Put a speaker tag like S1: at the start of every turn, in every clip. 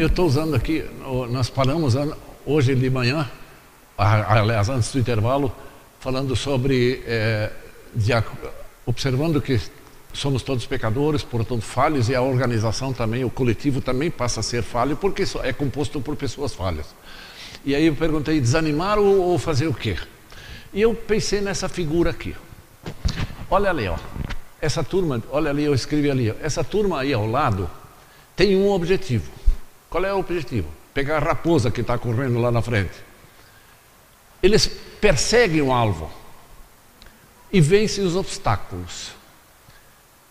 S1: Eu estou usando aqui, nós paramos hoje de manhã, aliás, antes do intervalo, falando sobre, é, de, observando que somos todos pecadores, portanto falhos, e a organização também, o coletivo também passa a ser falho, porque é composto por pessoas falhas. E aí eu perguntei, desanimar ou, ou fazer o quê? E eu pensei nessa figura aqui. Olha ali, ó. Essa turma, olha ali, eu escrevi ali, ó. essa turma aí ao lado tem um objetivo. Qual é o objetivo? Pegar a raposa que está correndo lá na frente. Eles perseguem o alvo e vencem os obstáculos.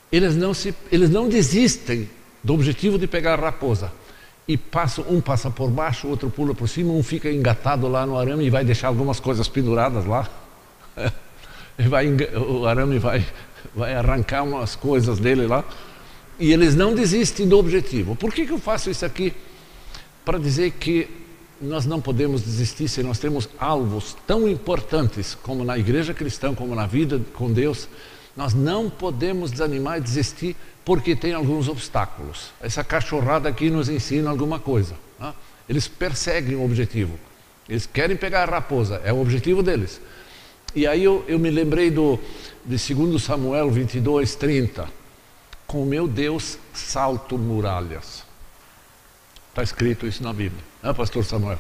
S1: Eles não, se, eles não desistem do objetivo de pegar a raposa. E passa, um passa por baixo, o outro pula por cima, um fica engatado lá no arame e vai deixar algumas coisas penduradas lá. vai, o arame vai, vai arrancar umas coisas dele lá. E eles não desistem do objetivo. Por que, que eu faço isso aqui? Para dizer que nós não podemos desistir se nós temos alvos tão importantes como na igreja cristã, como na vida com Deus. Nós não podemos desanimar e desistir porque tem alguns obstáculos. Essa cachorrada aqui nos ensina alguma coisa. Né? Eles perseguem o objetivo. Eles querem pegar a raposa, é o objetivo deles. E aí eu, eu me lembrei do, de 2 Samuel 22, 30. Com meu Deus salto muralhas. Está escrito isso na Bíblia, né, Pastor Samuel?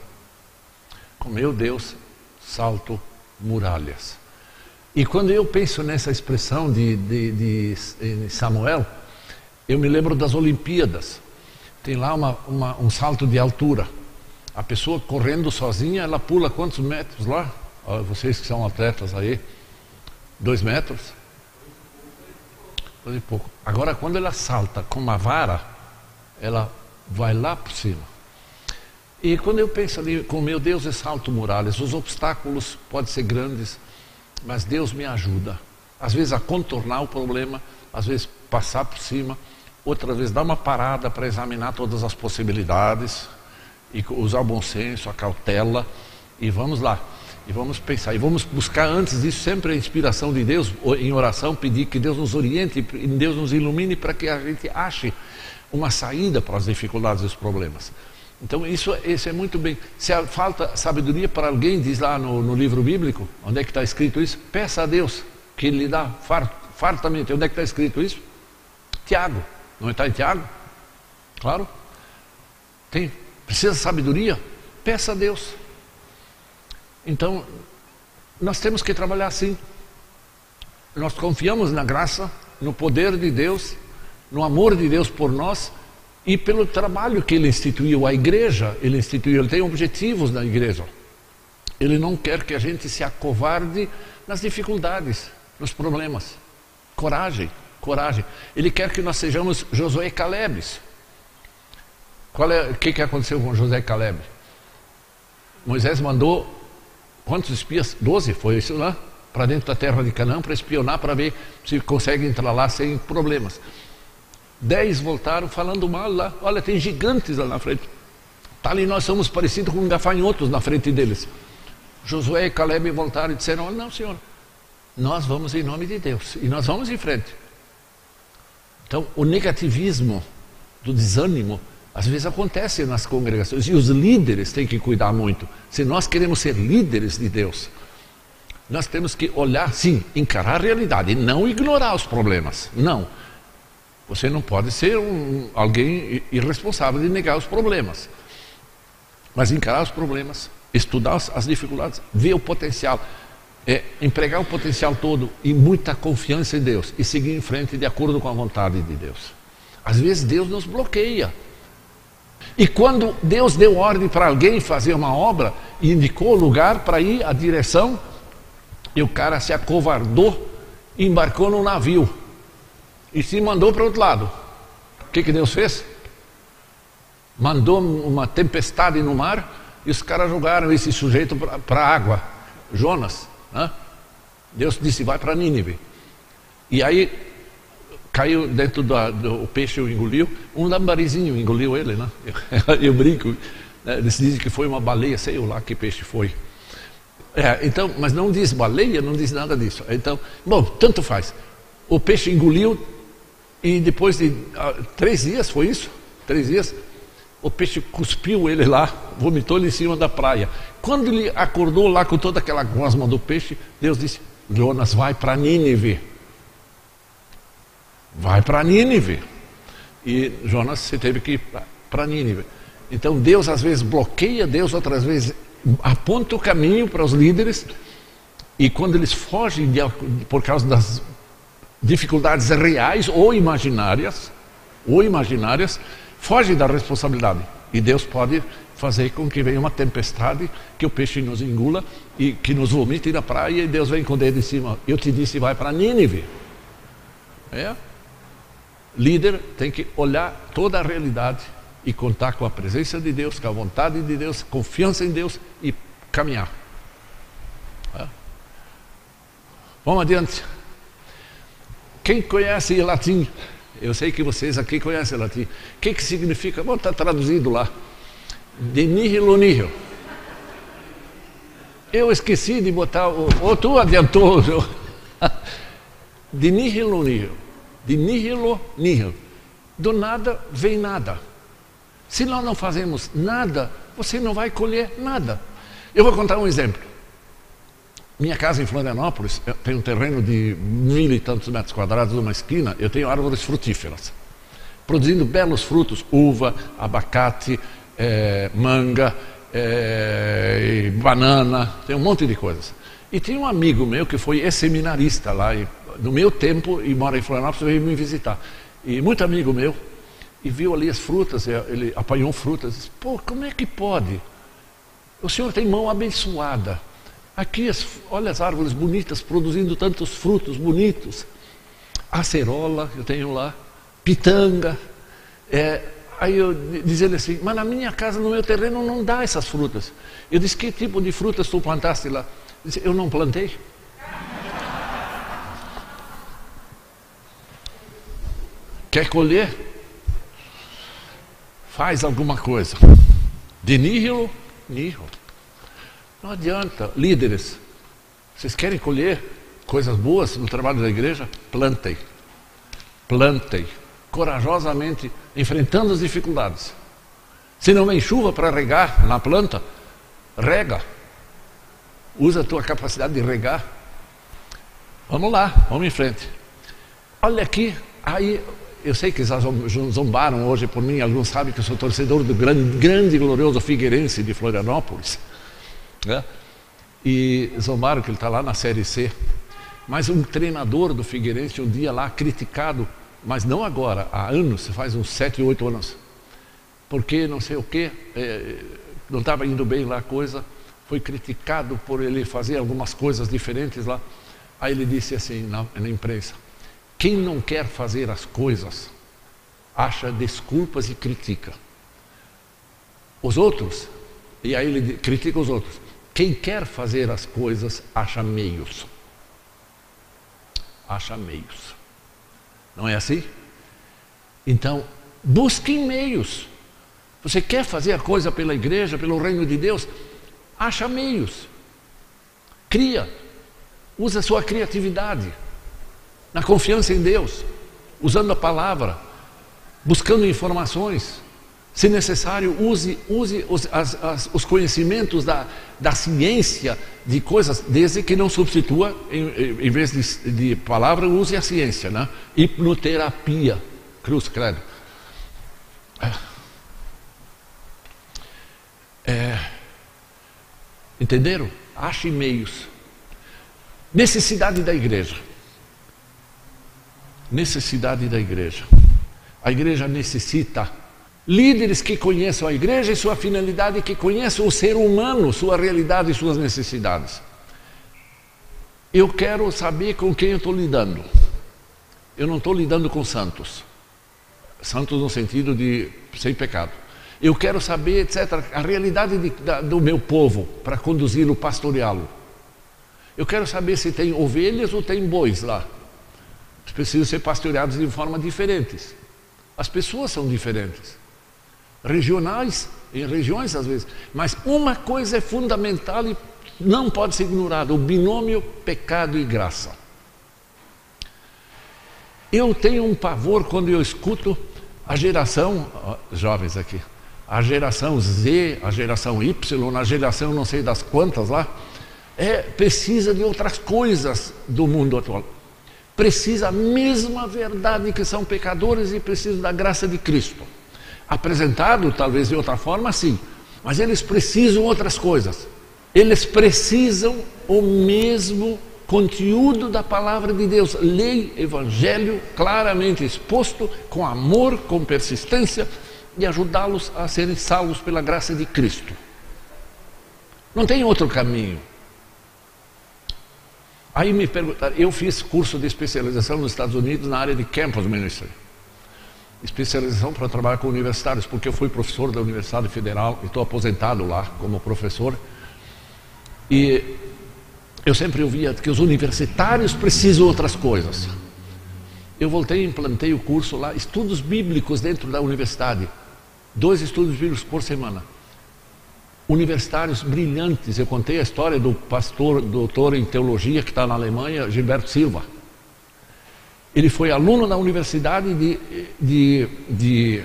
S1: Com meu Deus salto muralhas. E quando eu penso nessa expressão de, de, de Samuel, eu me lembro das Olimpíadas. Tem lá uma, uma, um salto de altura. A pessoa correndo sozinha, ela pula quantos metros lá? Vocês que são atletas aí, dois metros? Dois e pouco. Agora, quando ela salta com uma vara, ela vai lá por cima. E quando eu penso ali, com meu Deus, eu salto muralhas. Os obstáculos podem ser grandes, mas Deus me ajuda. Às vezes a contornar o problema, às vezes passar por cima, outra vez dar uma parada para examinar todas as possibilidades e usar o bom senso, a cautela e vamos lá. E vamos pensar, e vamos buscar antes disso sempre a inspiração de Deus, em oração, pedir que Deus nos oriente, Deus nos ilumine para que a gente ache uma saída para as dificuldades e os problemas. Então isso, isso é muito bem. Se falta sabedoria para alguém, diz lá no, no livro bíblico, onde é que está escrito isso? Peça a Deus que lhe dá fart, fartamente. Onde é que está escrito isso? Tiago. Não está em Tiago? Claro. Tem. Precisa de sabedoria? Peça a Deus. Então, nós temos que trabalhar assim. Nós confiamos na graça, no poder de Deus, no amor de Deus por nós e pelo trabalho que ele instituiu, a igreja, ele instituiu, ele tem objetivos na igreja. Ele não quer que a gente se acovarde nas dificuldades, nos problemas. Coragem, coragem. Ele quer que nós sejamos Josué e Caleb. Qual é, o que, que aconteceu com José e Caleb? Moisés mandou quantos espias? Doze, foi isso lá? Para dentro da terra de Canaã, para espionar, para ver se consegue entrar lá sem problemas. Dez voltaram falando mal lá. Olha, tem gigantes lá na frente. Tá ali, nós somos parecidos com gafanhotos na frente deles. Josué e Caleb voltaram e disseram: Olha, não, senhor, nós vamos em nome de Deus e nós vamos em frente. Então, o negativismo do desânimo às vezes acontece nas congregações e os líderes têm que cuidar muito. Se nós queremos ser líderes de Deus, nós temos que olhar, sim, encarar a realidade e não ignorar os problemas. Não. Você não pode ser um, alguém irresponsável de negar os problemas. Mas encarar os problemas, estudar as dificuldades, ver o potencial, é, empregar o potencial todo e muita confiança em Deus e seguir em frente de acordo com a vontade de Deus. Às vezes Deus nos bloqueia. E quando Deus deu ordem para alguém fazer uma obra e indicou o lugar para ir, a direção, e o cara se acovardou e embarcou no navio e se mandou para o outro lado. O que, que Deus fez? Mandou uma tempestade no mar e os caras jogaram esse sujeito para a água. Jonas. Né? Deus disse: vai para Nínive. E aí caiu dentro do, peixe o engoliu, um lambarizinho engoliu ele, né? Eu, eu brinco, né? eles dizem que foi uma baleia, sei lá que peixe foi. É, então, mas não diz baleia, não diz nada disso. Então, bom, tanto faz. O peixe engoliu, e depois de ah, três dias, foi isso? Três dias, o peixe cuspiu ele lá, vomitou ele em cima da praia. Quando ele acordou lá com toda aquela gosma do peixe, Deus disse: Jonas, vai para Nínive. Vai para Nínive. E Jonas se teve que ir para Nínive. Então Deus às vezes bloqueia, Deus outras vezes aponta o caminho para os líderes. E quando eles fogem de, por causa das dificuldades reais ou imaginárias, ou imaginárias, fogem da responsabilidade. E Deus pode fazer com que venha uma tempestade, que o peixe nos engula e que nos vomite na praia e Deus vem com o dedo em cima. Eu te disse, vai para Nínive. É? Líder tem que olhar toda a realidade e contar com a presença de Deus, com a vontade de Deus, confiança em Deus e caminhar. É? Vamos adiante. Quem conhece latim? Eu sei que vocês aqui conhecem latim. O que, que significa? Bom, está traduzido lá. De nihilo nihil. Eu esqueci de botar, o, ou tu adiantou. De nihilo nihil. De nihilo nihil. Do nada vem nada. Se nós não fazemos nada, você não vai colher nada. Eu vou contar um exemplo. Minha casa em Florianópolis tem um terreno de mil e tantos metros quadrados, uma esquina, eu tenho árvores frutíferas, produzindo belos frutos, uva, abacate, é, manga, é, banana, tem um monte de coisas. E tinha um amigo meu que foi ex-seminarista lá, e, no meu tempo, e mora em Florianópolis, veio me visitar. E muito amigo meu, e viu ali as frutas, ele apanhou frutas, disse, pô, como é que pode? O senhor tem mão abençoada. Aqui, olha as árvores bonitas, produzindo tantos frutos bonitos. Acerola, eu tenho lá, pitanga. É, aí eu diz ele assim, mas na minha casa, no meu terreno, não dá essas frutas. Eu disse, que tipo de frutas tu plantaste lá? Ele disse, eu não plantei. Quer colher? Faz alguma coisa. De nihilo, nihilo. Não adianta. Líderes, vocês querem colher coisas boas no trabalho da igreja? Plantem. Plantem. Corajosamente, enfrentando as dificuldades. Se não vem chuva para regar na planta, rega. Usa a tua capacidade de regar. Vamos lá, vamos em frente. Olha aqui, aí eu sei que zombaram hoje por mim, alguns sabem que eu sou torcedor do grande, grande e glorioso Figueirense de Florianópolis. Né? E zombaram que ele está lá na Série C. Mas um treinador do Figueirense, um dia lá criticado, mas não agora, há anos, faz uns sete, oito anos, porque não sei o que, é, não estava indo bem lá a coisa, foi criticado por ele fazer algumas coisas diferentes lá. Aí ele disse assim na, na imprensa: quem não quer fazer as coisas acha desculpas e critica. Os outros, e aí ele critica os outros. Quem quer fazer as coisas acha meios. Acha meios. Não é assim? Então, busquem meios. Você quer fazer a coisa pela igreja, pelo reino de Deus? Acha meios. Cria. Usa a sua criatividade. Na confiança em Deus. Usando a palavra. Buscando informações. Se necessário, use, use os, as, as, os conhecimentos da, da ciência de coisas, desde que não substitua, em, em vez de, de, palavra, use a ciência, né? Hipnoterapia, cruz, credo. É. é, entenderam? Ache meios. Necessidade da igreja. Necessidade da igreja. A igreja necessita Líderes que conheçam a igreja e sua finalidade, que conheçam o ser humano, sua realidade e suas necessidades. Eu quero saber com quem eu estou lidando. Eu não estou lidando com santos. Santos no sentido de sem pecado. Eu quero saber, etc., a realidade de, da, do meu povo para conduzi-lo, pastoreá-lo. Eu quero saber se tem ovelhas ou tem bois lá. Precisam ser pastoreados de forma diferentes. As pessoas são diferentes regionais, em regiões às vezes, mas uma coisa é fundamental e não pode ser ignorada: o binômio pecado e graça. Eu tenho um pavor quando eu escuto a geração, jovens aqui, a geração Z, a geração Y, a geração não sei das quantas lá, é, precisa de outras coisas do mundo atual. Precisa a mesma verdade que são pecadores e precisam da graça de Cristo. Apresentado talvez de outra forma, sim, mas eles precisam outras coisas. Eles precisam o mesmo conteúdo da palavra de Deus, lei, evangelho claramente exposto, com amor, com persistência e ajudá-los a serem salvos pela graça de Cristo. Não tem outro caminho. Aí me perguntaram, eu fiz curso de especialização nos Estados Unidos na área de campus ministry. Especialização para trabalhar com universitários, porque eu fui professor da Universidade Federal e estou aposentado lá como professor. E eu sempre ouvia que os universitários precisam de outras coisas. Eu voltei e implantei o curso lá, estudos bíblicos dentro da universidade. Dois estudos bíblicos por semana. Universitários brilhantes. Eu contei a história do pastor, doutor em teologia que está na Alemanha, Gilberto Silva. Ele foi aluno na Universidade de, de, de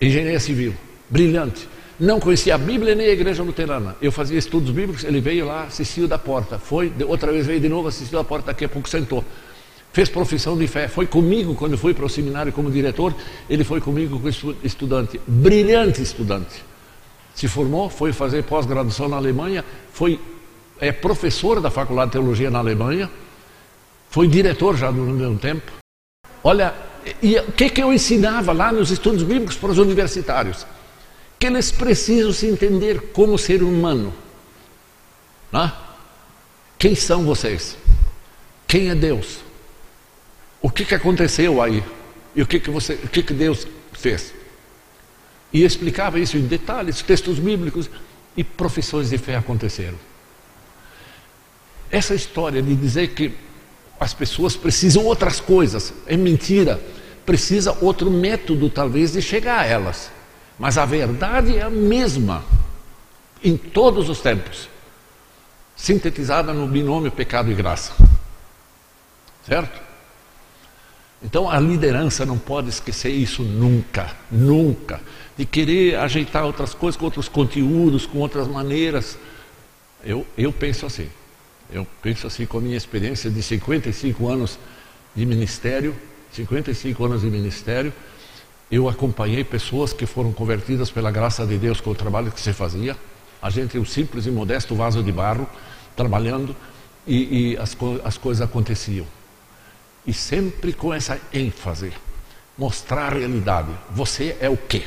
S1: Engenharia Civil. Brilhante não conhecia a Bíblia nem a igreja luterana. Eu fazia estudos bíblicos, ele veio lá, assistiu da porta. Foi, outra vez veio de novo, assistiu da porta, daqui a pouco sentou. Fez profissão de fé, foi comigo quando fui para o seminário como diretor, ele foi comigo como estudante, brilhante estudante. Se formou, foi fazer pós-graduação na Alemanha, foi é professor da Faculdade de Teologia na Alemanha, foi diretor já no mesmo tempo. Olha, e o que, que eu ensinava lá nos estudos bíblicos para os universitários? que eles precisam se entender como ser humano. Né? Quem são vocês? Quem é Deus? O que, que aconteceu aí? E o que, que, você, o que, que Deus fez? E explicava isso em detalhes, textos bíblicos e profissões de fé aconteceram. Essa história de dizer que as pessoas precisam outras coisas é mentira. Precisa outro método, talvez, de chegar a elas. Mas a verdade é a mesma em todos os tempos, sintetizada no binômio pecado e graça. Certo? Então a liderança não pode esquecer isso nunca, nunca. De querer ajeitar outras coisas com outros conteúdos, com outras maneiras. Eu, eu penso assim. Eu penso assim com a minha experiência de 55 anos de ministério, 55 anos de ministério, eu acompanhei pessoas que foram convertidas pela graça de Deus com o trabalho que se fazia. A gente, um simples e modesto vaso de barro, trabalhando e, e as, as coisas aconteciam. E sempre com essa ênfase, mostrar a realidade. Você é o quê?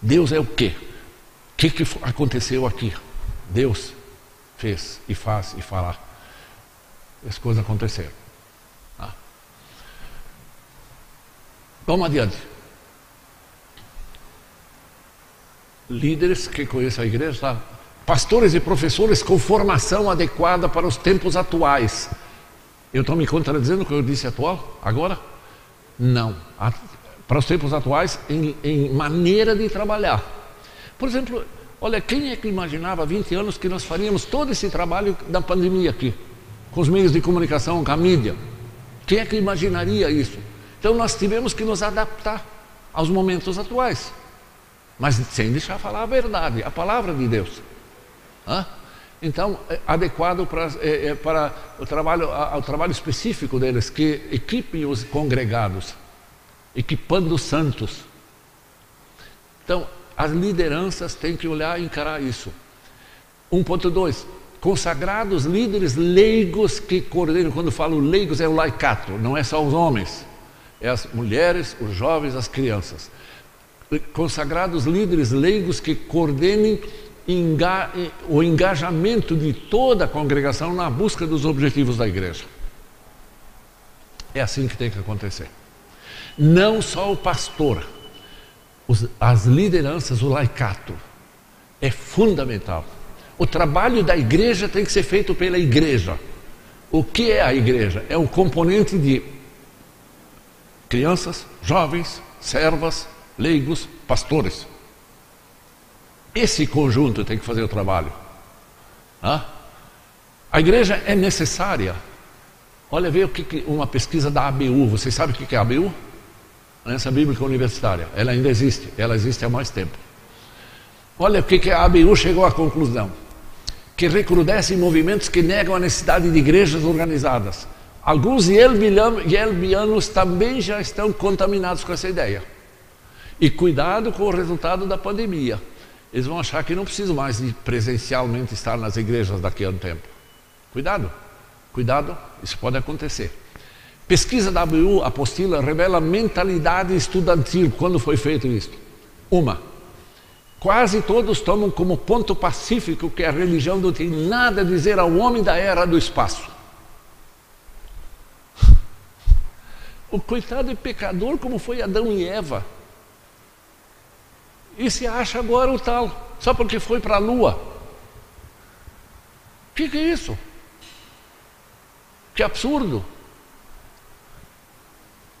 S1: Deus é o quê? O que, que aconteceu aqui? Deus fez e faz e fará. As coisas aconteceram. Ah. Vamos adiante. líderes que conhecem a igreja, tá? pastores e professores com formação adequada para os tempos atuais. Eu estou me contradizendo o que eu disse atual agora? Não. Para os tempos atuais, em, em, maneira de trabalhar. Por exemplo, olha, quem é que imaginava há 20 anos que nós faríamos todo esse trabalho da pandemia aqui? Com os meios de comunicação, com a mídia. Quem é que imaginaria isso? Então nós tivemos que nos adaptar aos momentos atuais mas sem deixar falar a verdade, a palavra de Deus. Hã? Então, é adequado para, é, é, para o, trabalho, o trabalho específico deles, que equipem os congregados, equipando os santos. Então, as lideranças têm que olhar e encarar isso. 1.2. Consagrados líderes leigos que coordenam, quando falo leigos é o laicato, não é só os homens, é as mulheres, os jovens, as crianças consagrados líderes leigos que coordenem o engajamento de toda a congregação na busca dos objetivos da igreja. É assim que tem que acontecer. Não só o pastor, as lideranças, o laicato, é fundamental. O trabalho da igreja tem que ser feito pela igreja. O que é a igreja? É um componente de crianças, jovens, servas, leigos, pastores. Esse conjunto tem que fazer o trabalho. A igreja é necessária. Olha, veio uma pesquisa da ABU. Vocês sabem o que é a ABU? Aliança Bíblica Universitária. Ela ainda existe, ela existe há mais tempo. Olha o que, a ABU chegou à conclusão: que recrudescem movimentos que negam a necessidade de igrejas organizadas. Alguns yelbianos também já estão contaminados com essa ideia. E cuidado com o resultado da pandemia. Eles vão achar que não precisam mais de presencialmente estar nas igrejas daqui a um tempo. Cuidado, cuidado, isso pode acontecer. Pesquisa da WU, apostila, revela mentalidade estudantil. Quando foi feito isso? Uma. Quase todos tomam como ponto pacífico que a religião não tem nada a dizer ao homem da era do espaço. O coitado é pecador como foi Adão e Eva. E se acha agora o tal, só porque foi para a lua. O que, que é isso? Que absurdo.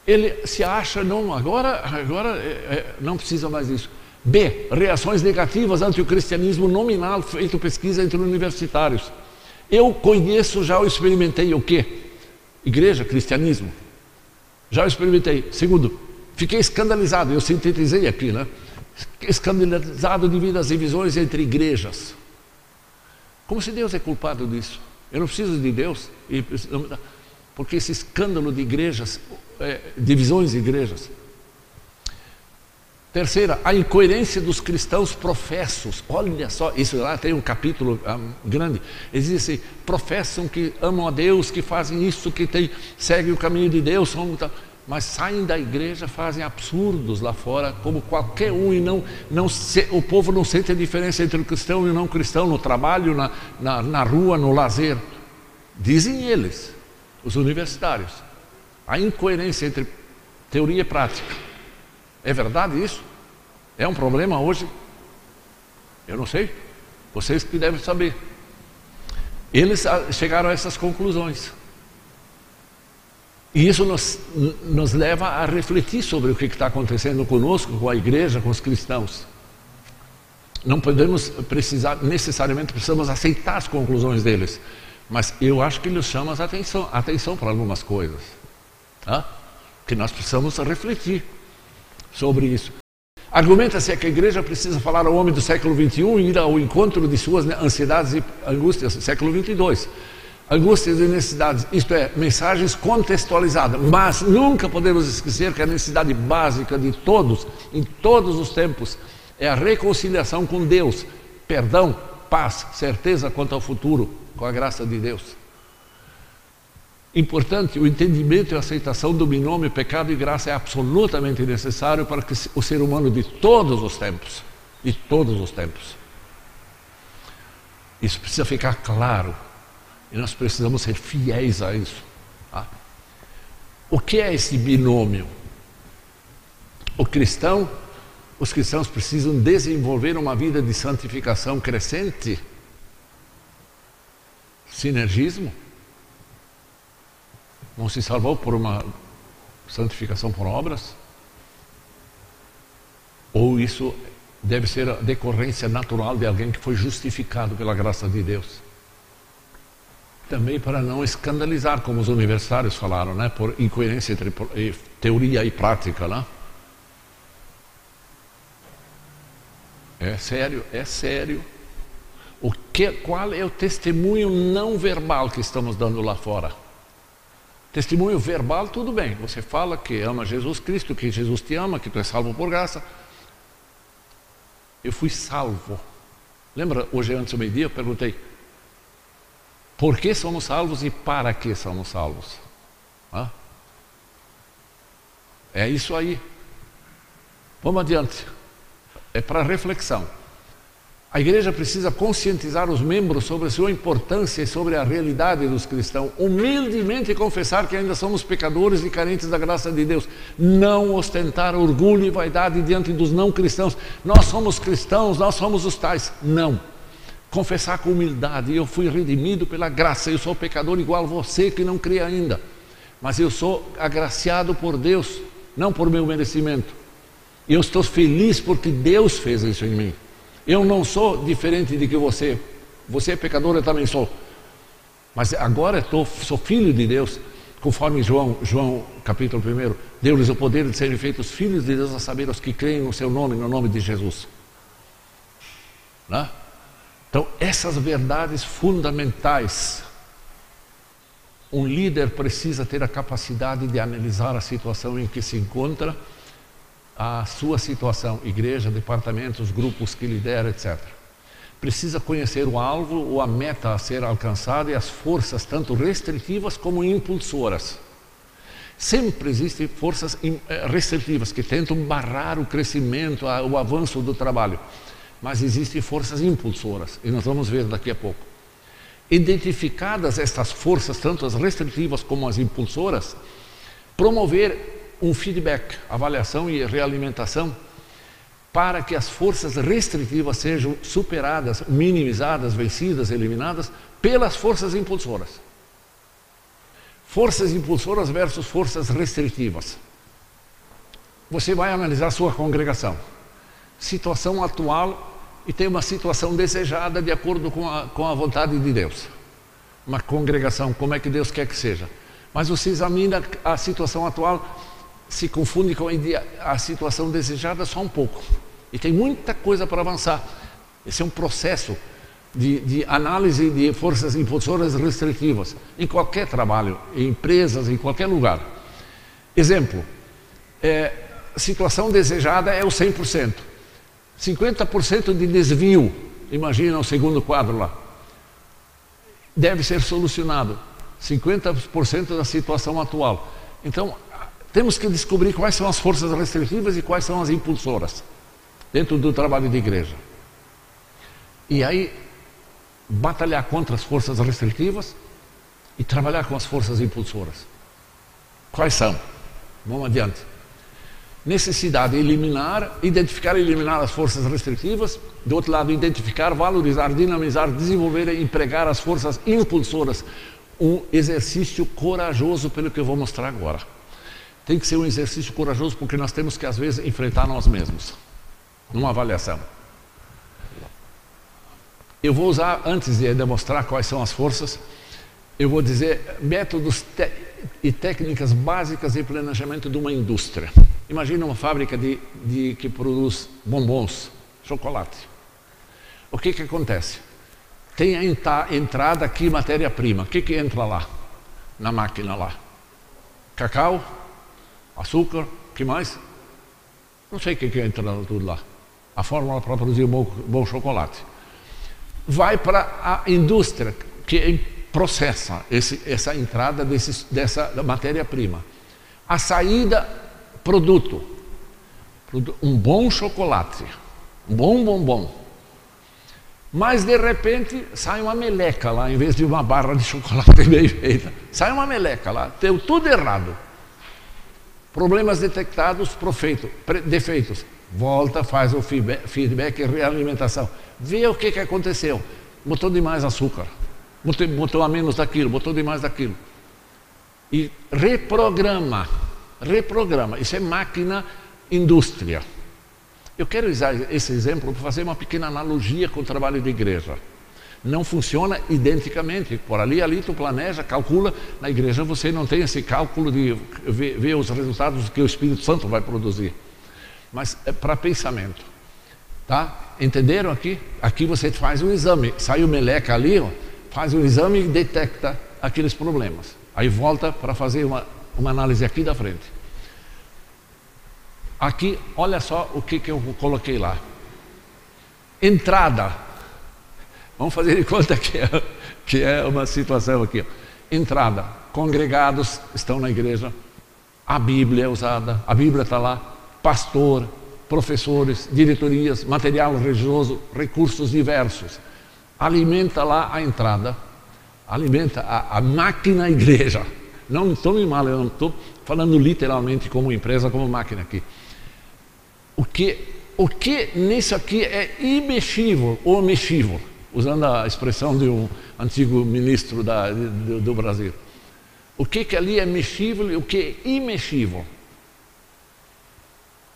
S1: Ele se acha, não, agora, agora é, é, não precisa mais disso. B. Reações negativas ante o cristianismo nominal, feito pesquisa entre universitários. Eu conheço, já experimentei o quê? Igreja, cristianismo. Já experimentei. Segundo, fiquei escandalizado, eu sintetizei aqui, né? Escandalizado devido às divisões entre igrejas. Como se Deus é culpado disso? Eu não preciso de Deus, porque esse escândalo de igrejas, é, divisões de igrejas. Terceira, a incoerência dos cristãos professos. Olha só, isso lá tem um capítulo um, grande. Eles dizem, professam que amam a Deus, que fazem isso, que tem, seguem o caminho de Deus, são, mas saem da igreja, fazem absurdos lá fora, como qualquer um, e não, não se, o povo não sente a diferença entre o cristão e o não cristão, no trabalho, na, na, na rua, no lazer. Dizem eles, os universitários, a incoerência entre teoria e prática. É verdade isso? É um problema hoje? Eu não sei. Vocês que devem saber. Eles ah, chegaram a essas conclusões. E isso nos, nos leva a refletir sobre o que está acontecendo conosco, com a igreja, com os cristãos. Não podemos precisar, necessariamente precisamos aceitar as conclusões deles, mas eu acho que eles chamam a atenção, atenção para algumas coisas, tá? que nós precisamos refletir sobre isso. Argumenta-se que a igreja precisa falar ao homem do século XXI e ir ao encontro de suas ansiedades e angústias do século XXII. Angústias e necessidades, isto é, mensagens contextualizadas. Mas nunca podemos esquecer que a necessidade básica de todos, em todos os tempos, é a reconciliação com Deus, perdão, paz, certeza quanto ao futuro, com a graça de Deus. Importante, o entendimento e a aceitação do binômio pecado e graça é absolutamente necessário para que o ser humano de todos os tempos, de todos os tempos, isso precisa ficar claro e nós precisamos ser fiéis a isso. Tá? O que é esse binômio? O cristão, os cristãos precisam desenvolver uma vida de santificação crescente, sinergismo não se salvou por uma santificação por obras? Ou isso deve ser a decorrência natural de alguém que foi justificado pela graça de Deus? Também para não escandalizar, como os universitários falaram, né? por incoerência entre teoria e prática. Né? É sério, é sério. O que, qual é o testemunho não verbal que estamos dando lá fora? Testemunho verbal, tudo bem. Você fala que ama Jesus Cristo, que Jesus te ama, que tu é salvo por graça. Eu fui salvo. Lembra, hoje antes do meio-dia, eu perguntei: por que somos salvos e para que somos salvos? Hã? É isso aí. Vamos adiante. É para reflexão. A igreja precisa conscientizar os membros sobre a sua importância e sobre a realidade dos cristãos, humildemente confessar que ainda somos pecadores e carentes da graça de Deus, não ostentar orgulho e vaidade diante dos não cristãos. Nós somos cristãos, nós somos os tais. Não. Confessar com humildade, eu fui redimido pela graça, eu sou pecador igual você que não crê ainda, mas eu sou agraciado por Deus, não por meu merecimento. Eu estou feliz porque Deus fez isso em mim. Eu não sou diferente de que você. Você é pecador, eu também sou. Mas agora eu sou filho de Deus. conforme João, João capítulo 1, deu-lhes o poder de serem feitos filhos de Deus, a saber os que creem no seu nome, no nome de Jesus. Né? Então, essas verdades fundamentais, um líder precisa ter a capacidade de analisar a situação em que se encontra, a sua situação, igreja, departamentos, grupos que lidera, etc. Precisa conhecer o alvo ou a meta a ser alcançada e as forças, tanto restritivas como impulsoras. Sempre existem forças eh, restritivas que tentam barrar o crescimento, o avanço do trabalho mas existem forças impulsoras, e nós vamos ver daqui a pouco. Identificadas estas forças, tanto as restritivas como as impulsoras, promover um feedback, avaliação e realimentação para que as forças restritivas sejam superadas, minimizadas, vencidas, eliminadas pelas forças impulsoras. Forças impulsoras versus forças restritivas. Você vai analisar sua congregação situação atual e tem uma situação desejada de acordo com a, com a vontade de Deus. Uma congregação, como é que Deus quer que seja. Mas você examina a situação atual, se confunde com a situação desejada só um pouco. E tem muita coisa para avançar. Esse é um processo de, de, análise de forças impulsoras restritivas em qualquer trabalho, em empresas, em qualquer lugar. Exemplo, é, situação desejada é o 100%. 50% de desvio, imagina o segundo quadro lá, deve ser solucionado. 50% da situação atual. Então, temos que descobrir quais são as forças restritivas e quais são as impulsoras dentro do trabalho de igreja. E aí, batalhar contra as forças restritivas e trabalhar com as forças impulsoras. Quais são? Vamos adiante necessidade de eliminar, identificar e eliminar as forças restritivas, do outro lado, identificar, valorizar, dinamizar, desenvolver e empregar as forças impulsoras. Um exercício corajoso, pelo que eu vou mostrar agora. Tem que ser um exercício corajoso porque nós temos que, às vezes, enfrentar nós mesmos, numa avaliação. Eu vou usar, antes de demonstrar quais são as forças, eu vou dizer métodos e técnicas básicas de planejamento de uma indústria. Imagina uma fábrica de, de, que produz bombons, chocolate. O que, que acontece? Tem a entrada aqui matéria-prima. O que, que entra lá? Na máquina lá? Cacau, açúcar, que mais? Não sei o que, que entra tudo lá. A fórmula para produzir um bom, bom chocolate. Vai para a indústria que processa esse, essa entrada desse, dessa matéria-prima. A saída produto. Um bom chocolate, um bom bombom. Mas de repente sai uma meleca lá, em vez de uma barra de chocolate bem feita. Sai uma meleca lá, deu tudo errado. Problemas detectados, profeito, defeitos. Volta, faz o feedback e realimentação. Vê o que, que aconteceu. Botou demais açúcar, botou, botou a menos daquilo, botou demais daquilo. E reprograma reprograma. Isso é máquina indústria. Eu quero usar esse exemplo para fazer uma pequena analogia com o trabalho de igreja. Não funciona identicamente. Por ali, ali tu planeja, calcula. Na igreja você não tem esse cálculo de ver, ver os resultados que o Espírito Santo vai produzir. Mas é para pensamento. Tá? Entenderam aqui? Aqui você faz um exame. Sai o meleca ali, ó, faz um exame e detecta aqueles problemas. Aí volta para fazer uma uma análise aqui da frente. Aqui, olha só o que, que eu coloquei lá. Entrada. Vamos fazer de conta que é, que é uma situação aqui. Entrada. Congregados estão na igreja. A Bíblia é usada. A Bíblia está lá. Pastor, professores, diretorias, material religioso, recursos diversos. Alimenta lá a entrada. Alimenta a, a máquina igreja. Não me tome mal, eu não estou falando literalmente como empresa, como máquina aqui. O que, o que nisso aqui é imexível ou mexível, usando a expressão de um antigo ministro da, do, do Brasil. O que, que ali é mexível e o que é imexível?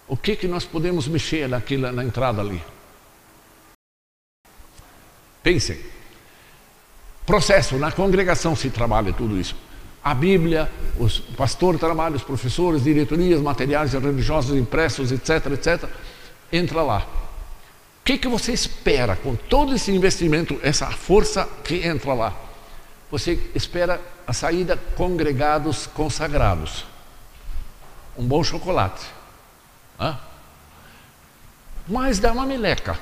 S1: O que, que nós podemos mexer naquela, na entrada ali? Pensem. Processo, na congregação se trabalha tudo isso. a Bíblia, os pastor trabalha, os professores, diretorias, materiais religiosos impressos, etc, etc. Entra lá. O que, que você espera com todo esse investimento, essa força que entra lá? Você espera a saída congregados consagrados. Um bom chocolate. Hã? Mas dá uma meleca.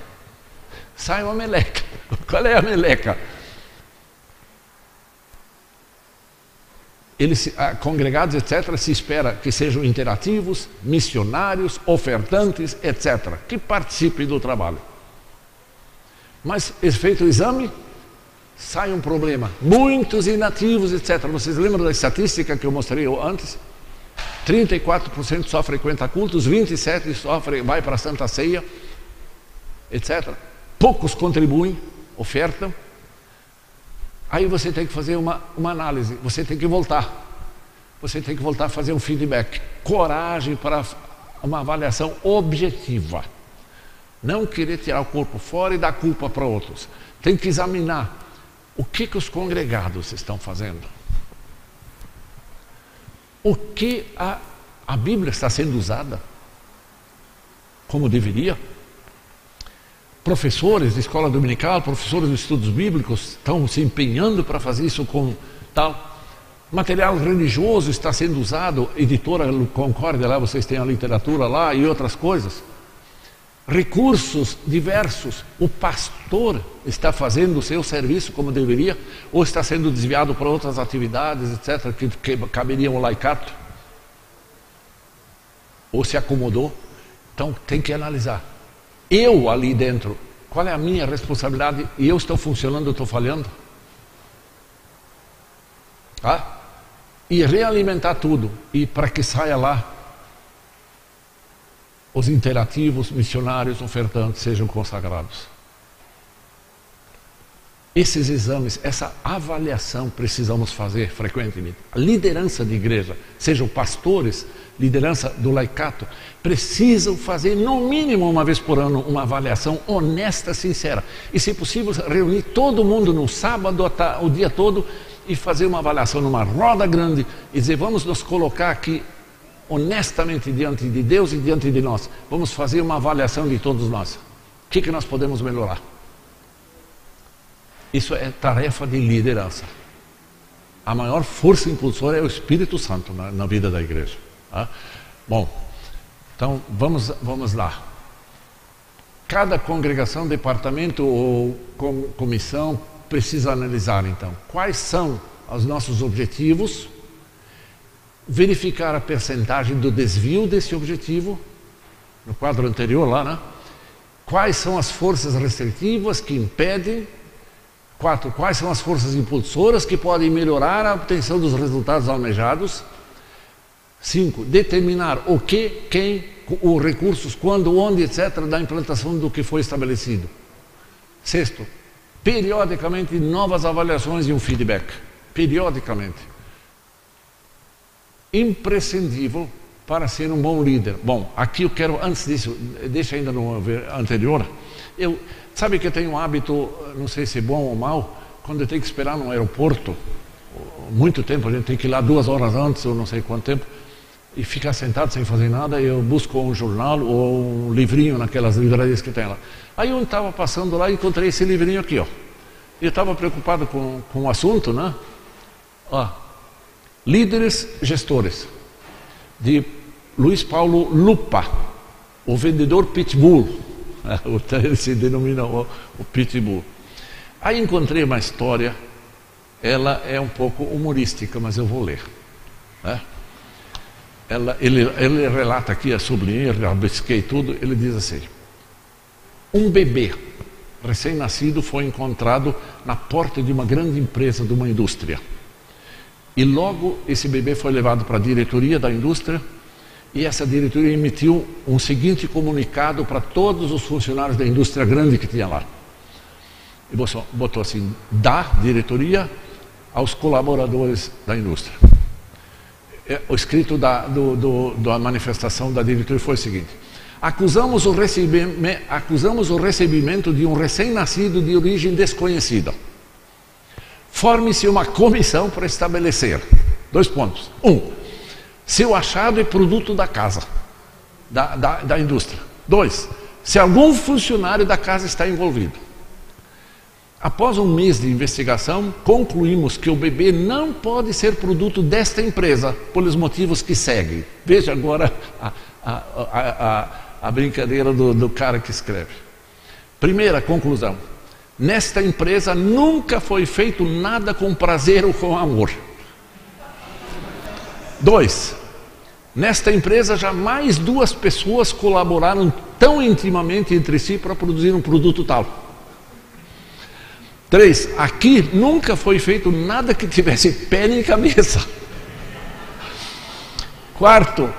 S1: Sai uma meleca. Qual é a meleca? eles, congregados, etc., se espera que sejam interativos, missionários, ofertantes, etc., que participem do trabalho. Mas, feito o exame, sai um problema. Muitos inativos, etc. Vocês lembram da estatística que eu mostrei antes? 34% só frequenta cultos, 27% sofre, vai para a Santa Ceia, etc. Poucos contribuem, ofertam. Aí você tem que fazer uma, uma análise, você tem que voltar. Você tem que voltar a fazer um feedback. Coragem para uma avaliação objetiva. Não querer tirar o corpo fora e dar culpa para outros. Tem que examinar o que, que os congregados estão fazendo. O que a, a Bíblia está sendo usada como deveria? professores de escola dominical, professores de estudos bíblicos estão se empenhando para fazer isso com tal. Material religioso está sendo usado, editora Concórdia, lá vocês têm a literatura lá e outras coisas. Recursos diversos. O pastor está fazendo o seu serviço como deveria, ou está sendo desviado para outras atividades, etc., que, que caberiam ao laicato? Ou se acomodou? Então tem que analisar eu ali dentro, qual é a minha responsabilidade? E eu estou funcionando, estou falhando? Ah? E realimentar tudo, e para que saia lá os interativos, missionários, ofertantes sejam consagrados. Esses exames, essa avaliação precisamos fazer frequentemente. A liderança de igreja, sejam pastores, liderança do laicato, precisam fazer no mínimo uma vez por ano uma avaliação honesta, sincera. E se possível, reunir todo mundo no sábado o dia todo e fazer uma avaliação numa roda grande e dizer: vamos nos colocar aqui honestamente diante de Deus e diante de nós. Vamos fazer uma avaliação de todos nós. O que, que nós podemos melhorar? Isso é tarefa de liderança. A maior força impulsora é o Espírito Santo na, na vida da igreja. Tá? Bom, então vamos, vamos lá. Cada congregação, departamento ou comissão precisa analisar então quais são os nossos objetivos, verificar a percentagem do desvio desse objetivo, no quadro anterior lá, né? Quais são as forças restritivas que impedem Quatro, quais são as forças impulsoras que podem melhorar a obtenção dos resultados almejados? Cinco, determinar o que, quem, os recursos, quando, onde, etc., da implantação do que foi estabelecido. Sexto, periodicamente novas avaliações e um feedback. Periodicamente. Imprescindível para ser um bom líder. Bom, aqui eu quero, antes disso, deixa ainda no anterior, eu, sabe que eu tenho um hábito, não sei se é bom ou mal, quando eu tenho que esperar no aeroporto, muito tempo, a gente tem que ir lá duas horas antes, ou não sei quanto tempo, e ficar sentado sem fazer nada, eu busco um jornal ou um livrinho naquelas livrarias que tem lá. Aí eu estava passando lá e encontrei esse livrinho aqui, ó. Eu estava preocupado com, com o assunto, né? Ó, Líderes Gestores, de Luiz Paulo Lupa, o vendedor Pitbull. Ele se denomina o, Pitbull. Aí encontrei uma história, ela é um pouco humorística, mas eu vou ler. Né? Ela, ele, ele relata aqui, a sublinhei, rabisquei tudo, ele diz assim: Um bebê recém-nascido foi encontrado na porta de uma grande empresa, de uma indústria. E logo esse bebê foi levado para a diretoria da indústria e essa diretoria emitiu um seguinte comunicado para todos os funcionários da indústria grande que tinha lá. E botou assim: da diretoria aos colaboradores da indústria. É, o escrito da, do, do, da manifestação da diretoria foi o seguinte: acusamos o, recebimento, acusamos o recebimento de um recém-nascido de origem desconhecida. Forme-se uma comissão para estabelecer Dois pontos. Um, se o achado é produto da casa, da, da, da indústria. Dois, se algum funcionário da casa está envolvido. Após um mês de investigação, concluímos que o bebê não pode ser produto desta empresa, pelos motivos que seguem. Veja agora a, a, a, a brincadeira do, do cara que escreve. Primeira conclusão: nesta empresa nunca foi feito nada com prazer ou com amor. Dois, nesta empresa jamais duas pessoas colaboraram tão intimamente entre si para produzir um produto tal. Três, aqui nunca foi feito nada que tivesse pé nem cabeça. Quarto,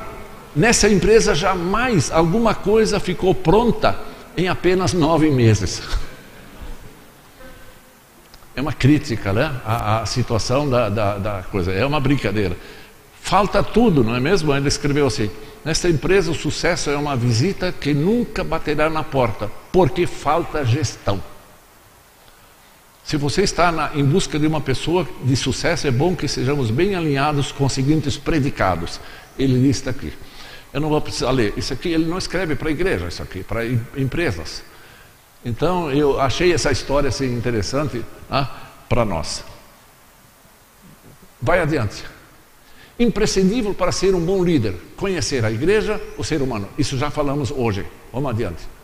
S1: nessa empresa jamais alguma coisa ficou pronta em apenas nove meses. É uma crítica, né? A, a situação da, da, da coisa. É uma brincadeira. Falta tudo, não é mesmo? Ele escreveu assim: Nesta empresa, o sucesso é uma visita que nunca baterá na porta, porque falta gestão. Se você está na, em busca de uma pessoa de sucesso, é bom que sejamos bem alinhados com os seguintes predicados. Ele lista aqui. Eu não vou precisar ler. Isso aqui ele não escreve para a igreja, isso aqui, para empresas. Então eu achei essa história assim, interessante ah, para nós. Vai adiante. Imprescindível para ser um bom líder, conhecer a igreja, o ser humano. Isso já falamos hoje. Vamos adiante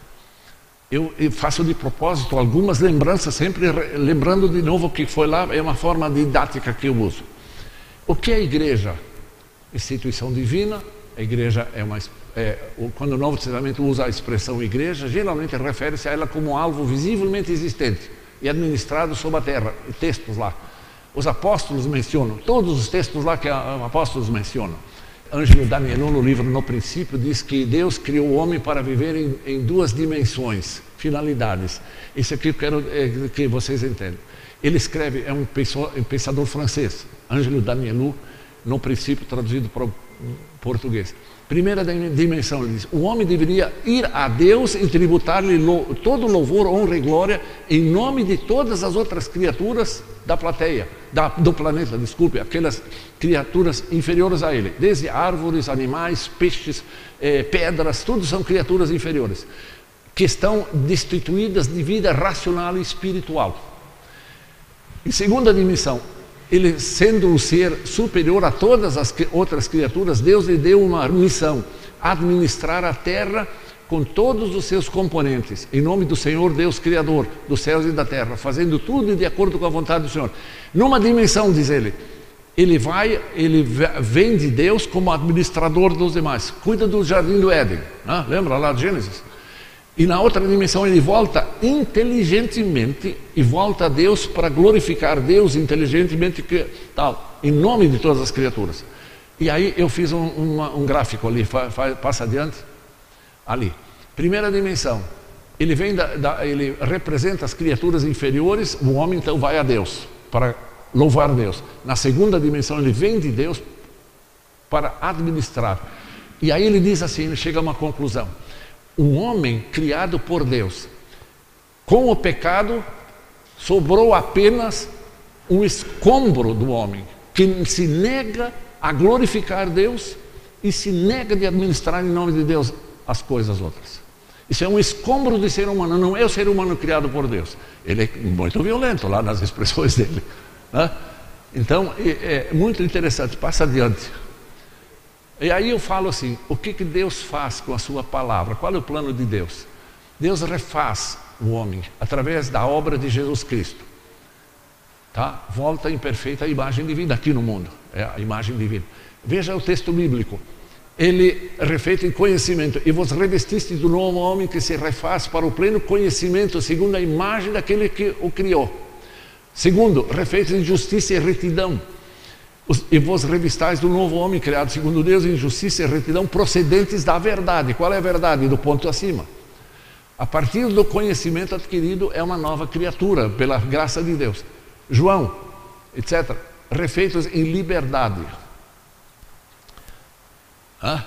S1: eu, faço de propósito algumas lembranças, sempre lembrando de novo o que foi lá, é uma forma didática que eu uso. O que é igreja? Instituição divina, a igreja é uma. É, quando o Novo Testamento usa a expressão igreja, geralmente refere-se a ela como alvo visivelmente existente e administrado sob a terra. Textos lá. Os apóstolos mencionam, todos os textos lá que os apóstolos mencionam. Ângelo Danielon, no livro No Princípio, diz que Deus criou o homem para viver em, em duas dimensões, finalidades. Isso aqui eu quero é, que vocês entendam. Ele escreve, é um pensador francês, Ângelo Danielon, No Princípio, traduzido para o português. Primeira dimensão, ele diz: o homem deveria ir a Deus e tributar-lhe todo louvor, honra e glória em nome de todas as outras criaturas da plateia, da, do planeta, desculpe, aquelas criaturas inferiores a ele, desde árvores, animais, peixes, eh, pedras, tudo são criaturas inferiores, que estão destituídas de vida racional e espiritual. Em segunda dimensão, ele sendo um ser superior a todas as outras criaturas, Deus lhe deu uma missão: administrar a terra com todos os seus componentes, em nome do Senhor Deus Criador dos céus e da terra, fazendo tudo de acordo com a vontade do Senhor. Numa dimensão, diz ele, ele vai, ele vem de Deus como administrador dos demais, cuida do jardim do Éden, né? lembra lá de Gênesis? E na outra dimensão ele volta inteligentemente e volta a Deus para glorificar Deus inteligentemente, que, tal, em nome de todas as criaturas. E aí eu fiz um, um gráfico ali, fa, fa, passa adiante, ali. Primeira dimensão, ele vem da, da, ele representa as criaturas inferiores, o homem então vai a Deus para louvar Deus. Na segunda dimensão ele vem de Deus para administrar. E aí ele diz assim, ele chega a uma conclusão um homem criado por Deus. Com o pecado, sobrou apenas um escombro do homem, que se nega a glorificar Deus e se nega de administrar em nome de Deus as coisas outras. Isso é um escombro de ser humano, não é o ser humano criado por Deus. Ele é muito violento lá nas expressões dele. Né? Então, é, é muito interessante, passa adiante. E aí eu falo assim: o que, que Deus faz com a sua palavra? Qual é o plano de Deus? Deus refaz o homem através da obra de Jesus Cristo. Tá? Volta em perfeita imagem divina aqui no mundo. É a imagem divina. Veja o texto bíblico. Ele refeito em conhecimento. E vos revestiste do novo homem que se refaz para o pleno conhecimento, segundo a imagem daquele que o criou. Segundo, refeito em justiça e retidão e vos revistais do novo homem criado segundo Deus em justiça e retidão procedentes da verdade. Qual é a verdade? Do ponto acima. A partir do conhecimento adquirido é uma nova criatura, pela graça de Deus. João, etc. Refeitos em liberdade. Ah?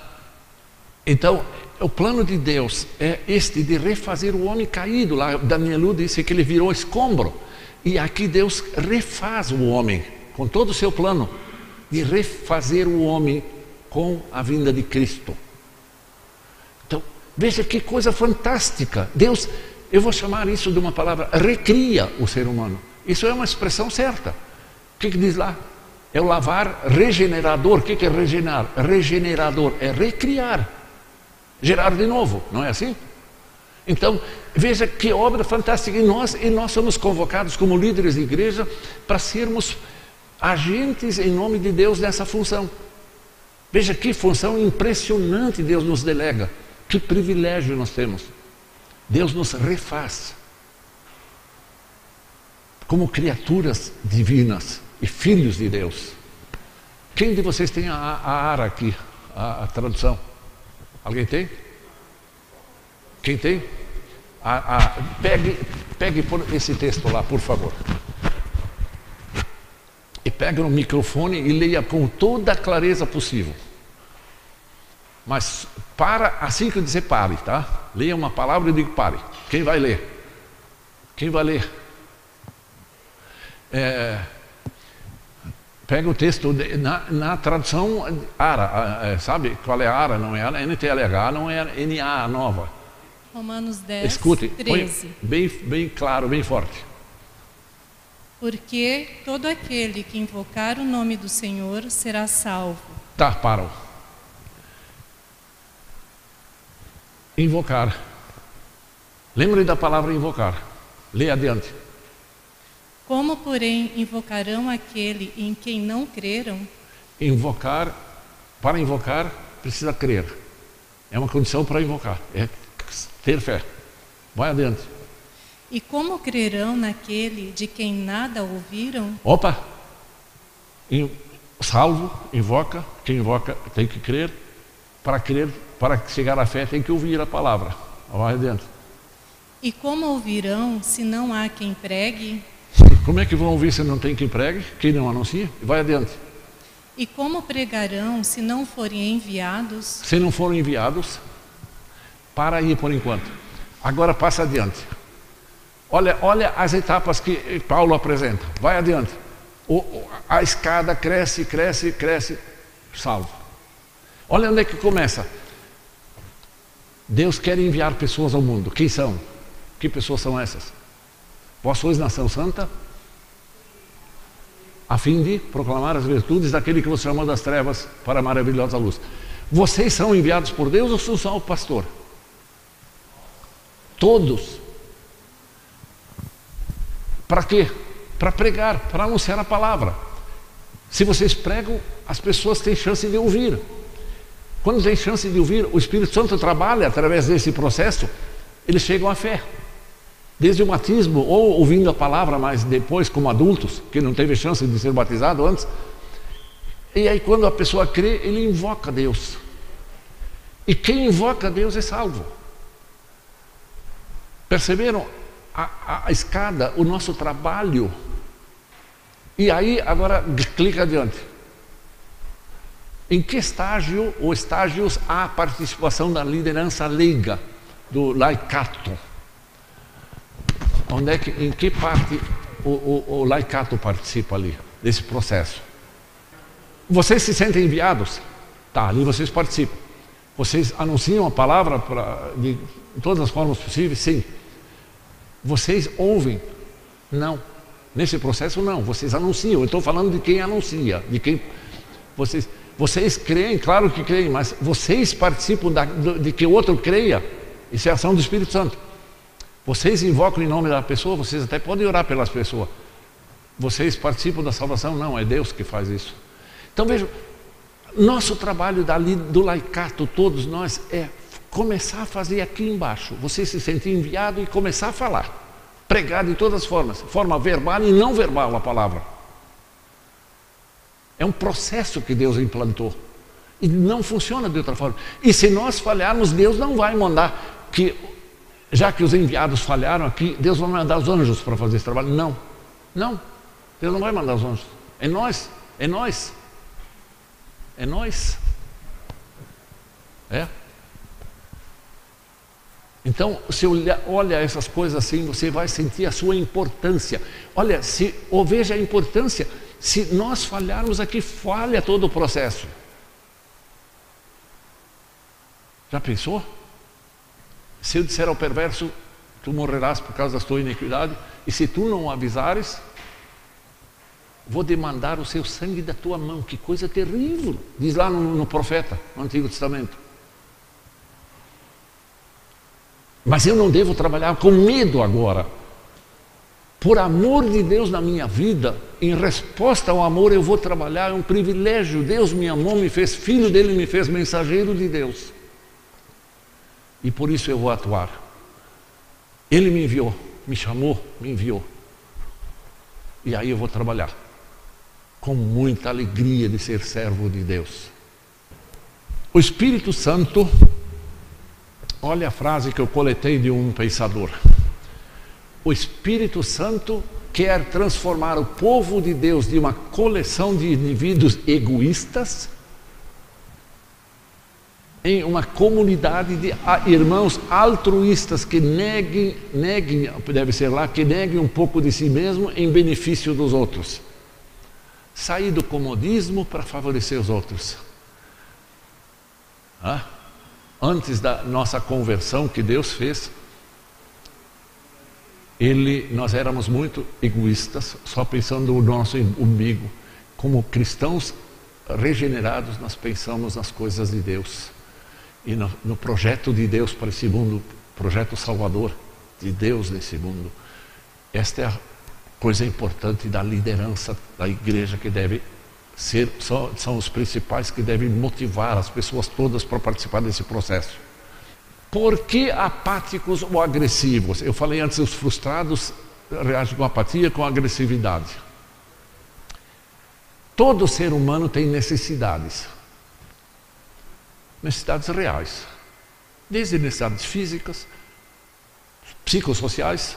S1: Então, o plano de Deus é este de refazer o homem caído. Lá Danielu disse que ele virou escombro. E aqui Deus refaz o homem com todo o seu plano de refazer o homem com a vinda de Cristo. Veja que coisa fantástica. Deus, eu vou chamar isso de uma palavra, recria o ser humano. Isso é uma expressão certa. O que, que diz lá? É o lavar regenerador. O que, que é regenerar? Regenerador é recriar, gerar de novo, não é assim? Então, veja que obra fantástica. E nós, e nós somos convocados como líderes de igreja para sermos agentes em nome de Deus nessa função. Veja que função impressionante Deus nos delega. Que privilégio nós temos. Deus nos refaz como criaturas divinas e filhos de Deus. Quem de vocês tem a, a ARA aqui, a, a tradução? Alguém tem? Quem tem? A, a, pegue, pegue esse texto lá, por favor. E pegue no microfone e leia com toda a clareza possível. Mas para, assim que eu dizer pare, tá? Leia uma palavra e digo pare. Quem vai ler? Quem vai ler? É, pega o texto de, na, na, tradução ARA, é, sabe qual é a ARA? Não é a NTLH, não é a NA nova.
S2: Romanos 10,
S1: Escute,
S2: 13.
S1: Bem, bem claro, bem forte.
S2: Porque todo aquele que invocar o nome do Senhor será salvo.
S1: Tá, parou. Invocar. Lembre da palavra invocar. Leia adiante.
S2: Como, porém, invocarão aquele em quem não creram?
S1: Invocar, para invocar, precisa crer. É uma condição para invocar. É ter fé. Vai adiante.
S2: E como crerão naquele de quem nada ouviram?
S1: Opa! Salvo, invoca, quem invoca tem que crer. Para crer, para chegar à fé, tem que ouvir a palavra. Vai adiante.
S2: E como ouvirão se não há quem pregue?
S1: Como é que vão ouvir se não tem quem pregue? Quem não anuncia? Vai adiante.
S2: E como pregarão se não forem enviados?
S1: Se não forem enviados, para aí por enquanto. Agora passa adiante. Olha, olha as etapas que Paulo apresenta. Vai adiante. O, a escada cresce, cresce, cresce, salvo. Olha onde é que começa. Deus quer enviar pessoas ao mundo. Quem são? Que pessoas são essas? Vós sois nação santa, a fim de proclamar as virtudes daquele que você chamou das trevas para a maravilhosa luz. Vocês são enviados por Deus ou são só o pastor? Todos. Para quê? Para pregar, para anunciar a palavra. Se vocês pregam, as pessoas têm chance de ouvir. Quando tem chance de ouvir, o Espírito Santo trabalha através desse processo, eles chegam à fé. Desde o batismo, ou ouvindo a palavra, mas depois, como adultos, que não teve chance de ser batizado antes. E aí, quando a pessoa crê, ele invoca Deus. E quem invoca Deus é salvo. Perceberam a, a, a escada, o nosso trabalho? E aí, agora clica adiante. Em que estágio ou estágios há a participação da liderança leiga, do laicato? Onde é que, em que parte o, o, o laicato participa ali, desse processo? Vocês se sentem enviados? Tá, ali vocês participam. Vocês anunciam a palavra pra, de todas as formas possíveis? Sim. Vocês ouvem? Não. Nesse processo, não. Vocês anunciam. Eu estou falando de quem anuncia, de quem. Vocês, vocês creem, claro que creem, mas vocês participam da, de que outro creia. Isso é ação do Espírito Santo. Vocês invocam em nome da pessoa, vocês até podem orar pelas pessoas. Vocês participam da salvação? Não, é Deus que faz isso. Então vejam, nosso trabalho dali, do laicato, todos nós, é começar a fazer aqui embaixo. Você se sentir enviado e começar a falar. Pregar de todas as formas, forma verbal e não verbal a palavra. É um processo que Deus implantou. E não funciona de outra forma. E se nós falharmos, Deus não vai mandar que, já que os enviados falharam aqui, Deus vai mandar os anjos para fazer esse trabalho. Não, não. Deus não vai mandar os anjos. É nós, é nós. É nós. É. Então, se olha, olha essas coisas assim, você vai sentir a sua importância. Olha, se ou veja a importância Se nós falharmos aqui, falha todo o processo. Já pensou? Se eu disser ao perverso, tu morrerás por causa da tua iniquidade, e se tu não avisares, vou demandar o seu sangue da tua mão. Que coisa terrível, diz lá no, no profeta, no Antigo Testamento. Mas eu não devo trabalhar com medo agora. Por amor de Deus na minha vida, em resposta ao amor, eu vou trabalhar, é um privilégio. Deus me amou, me fez filho dele, me fez mensageiro de Deus. E por isso eu vou atuar. Ele me enviou, me chamou, me enviou. E aí eu vou trabalhar com muita alegria de ser servo de Deus. O Espírito Santo, olha a frase que eu coletei de um pensador. O Espírito Santo quer transformar o povo de Deus de uma coleção de indivíduos egoístas em uma comunidade de irmãos altruístas que neguem, neguem, deve ser lá, que neguem um pouco de si mesmo em benefício dos outros. Sair do comodismo para favorecer os outros. Ah, antes da nossa conversão que Deus fez, ele, nós éramos muito egoístas, só pensando no nosso umbigo. Como cristãos regenerados, nós pensamos nas coisas de Deus e no, no projeto de Deus para esse mundo, projeto salvador de Deus nesse mundo. Esta é a coisa importante da liderança da igreja que deve ser, são, são os principais que devem motivar as pessoas todas para participar desse processo. Por que apáticos ou agressivos? Eu falei antes, os frustrados reagem com apatia, com agressividade. Todo ser humano tem necessidades necessidades reais, desde necessidades físicas, psicossociais,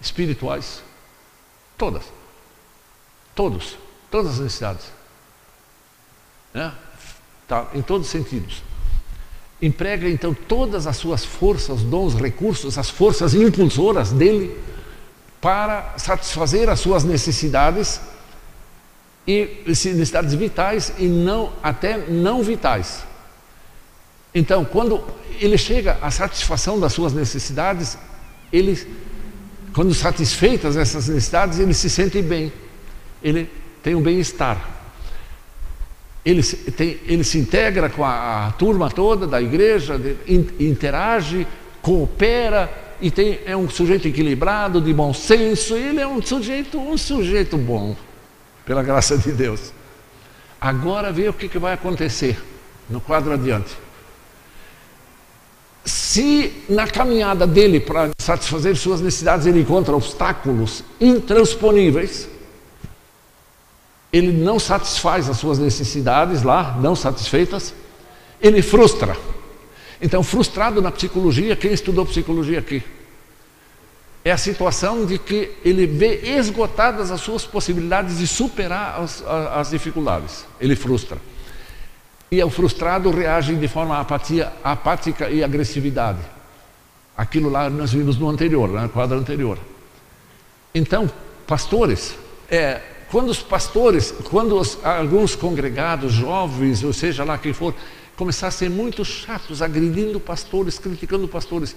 S1: espirituais, todas, todos, todas as necessidades, né? tá, em todos os sentidos. Emprega então todas as suas forças, dons, recursos, as forças impulsoras dele para satisfazer as suas necessidades e necessidades vitais e não até não vitais. Então, quando ele chega à satisfação das suas necessidades, ele, quando satisfeitas essas necessidades, ele se sente bem, ele tem um bem-estar. Ele, tem, ele se integra com a, a turma toda da igreja, de, in, interage, coopera e tem, é um sujeito equilibrado, de bom senso. Ele é um sujeito, um sujeito bom, pela graça de Deus. Agora vê o que, que vai acontecer no quadro adiante. Se na caminhada dele para satisfazer suas necessidades ele encontra obstáculos intransponíveis, ele não satisfaz as suas necessidades lá, não satisfeitas, ele frustra. Então, frustrado na psicologia, quem estudou psicologia aqui? É a situação de que ele vê esgotadas as suas possibilidades de superar as, as dificuldades. Ele frustra. E o frustrado reage de forma apatia, apática e agressividade. Aquilo lá nós vimos no anterior, no quadro anterior. Então, pastores, é, quando os pastores, quando os, alguns congregados, jovens, ou seja lá quem for, ser muito chatos, agredindo pastores, criticando pastores,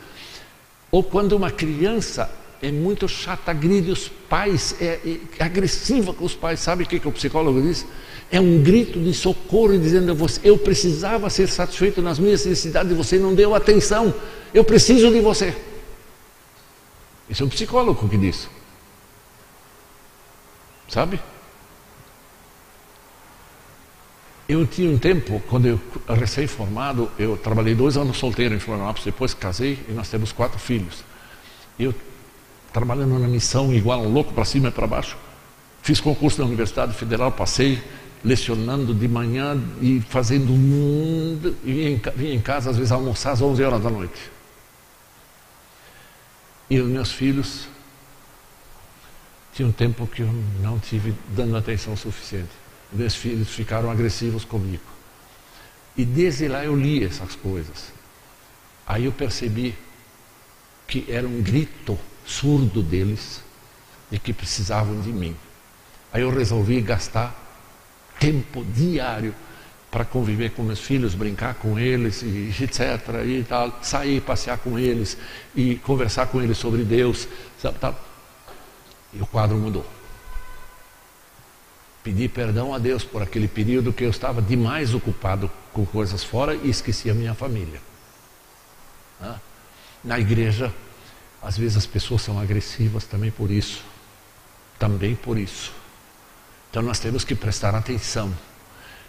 S1: ou quando uma criança é muito chata, agride os pais, é, é agressiva com os pais, sabe o que, que o psicólogo diz? É um grito de socorro dizendo a você: eu precisava ser satisfeito nas minhas necessidades e você não deu atenção. Eu preciso de você. Isso é um psicólogo que diz. Sabe? Eu tinha um tempo, quando eu recém-formado, eu trabalhei dois anos solteiro em Florianópolis, depois casei e nós temos quatro filhos. Eu trabalhando na missão igual um louco para cima e para baixo. Fiz concurso na Universidade Federal, passei lecionando de manhã e fazendo mundo, e vinha em, vinha em casa às vezes almoçar às 11 horas da noite. E os meus filhos tinha um tempo que eu não tive dando atenção suficiente. Meus filhos ficaram agressivos comigo. E desde lá eu li essas coisas. Aí eu percebi que era um grito surdo deles de que precisavam de mim. Aí eu resolvi gastar tempo diário para conviver com meus filhos, brincar com eles, e etc. E tal, sair, passear com eles e conversar com eles sobre Deus. Sabe, tal. E o quadro mudou. Pedi perdão a Deus por aquele período que eu estava demais ocupado com coisas fora e esqueci a minha família. Na igreja, às vezes as pessoas são agressivas também por isso. Também por isso. Então nós temos que prestar atenção.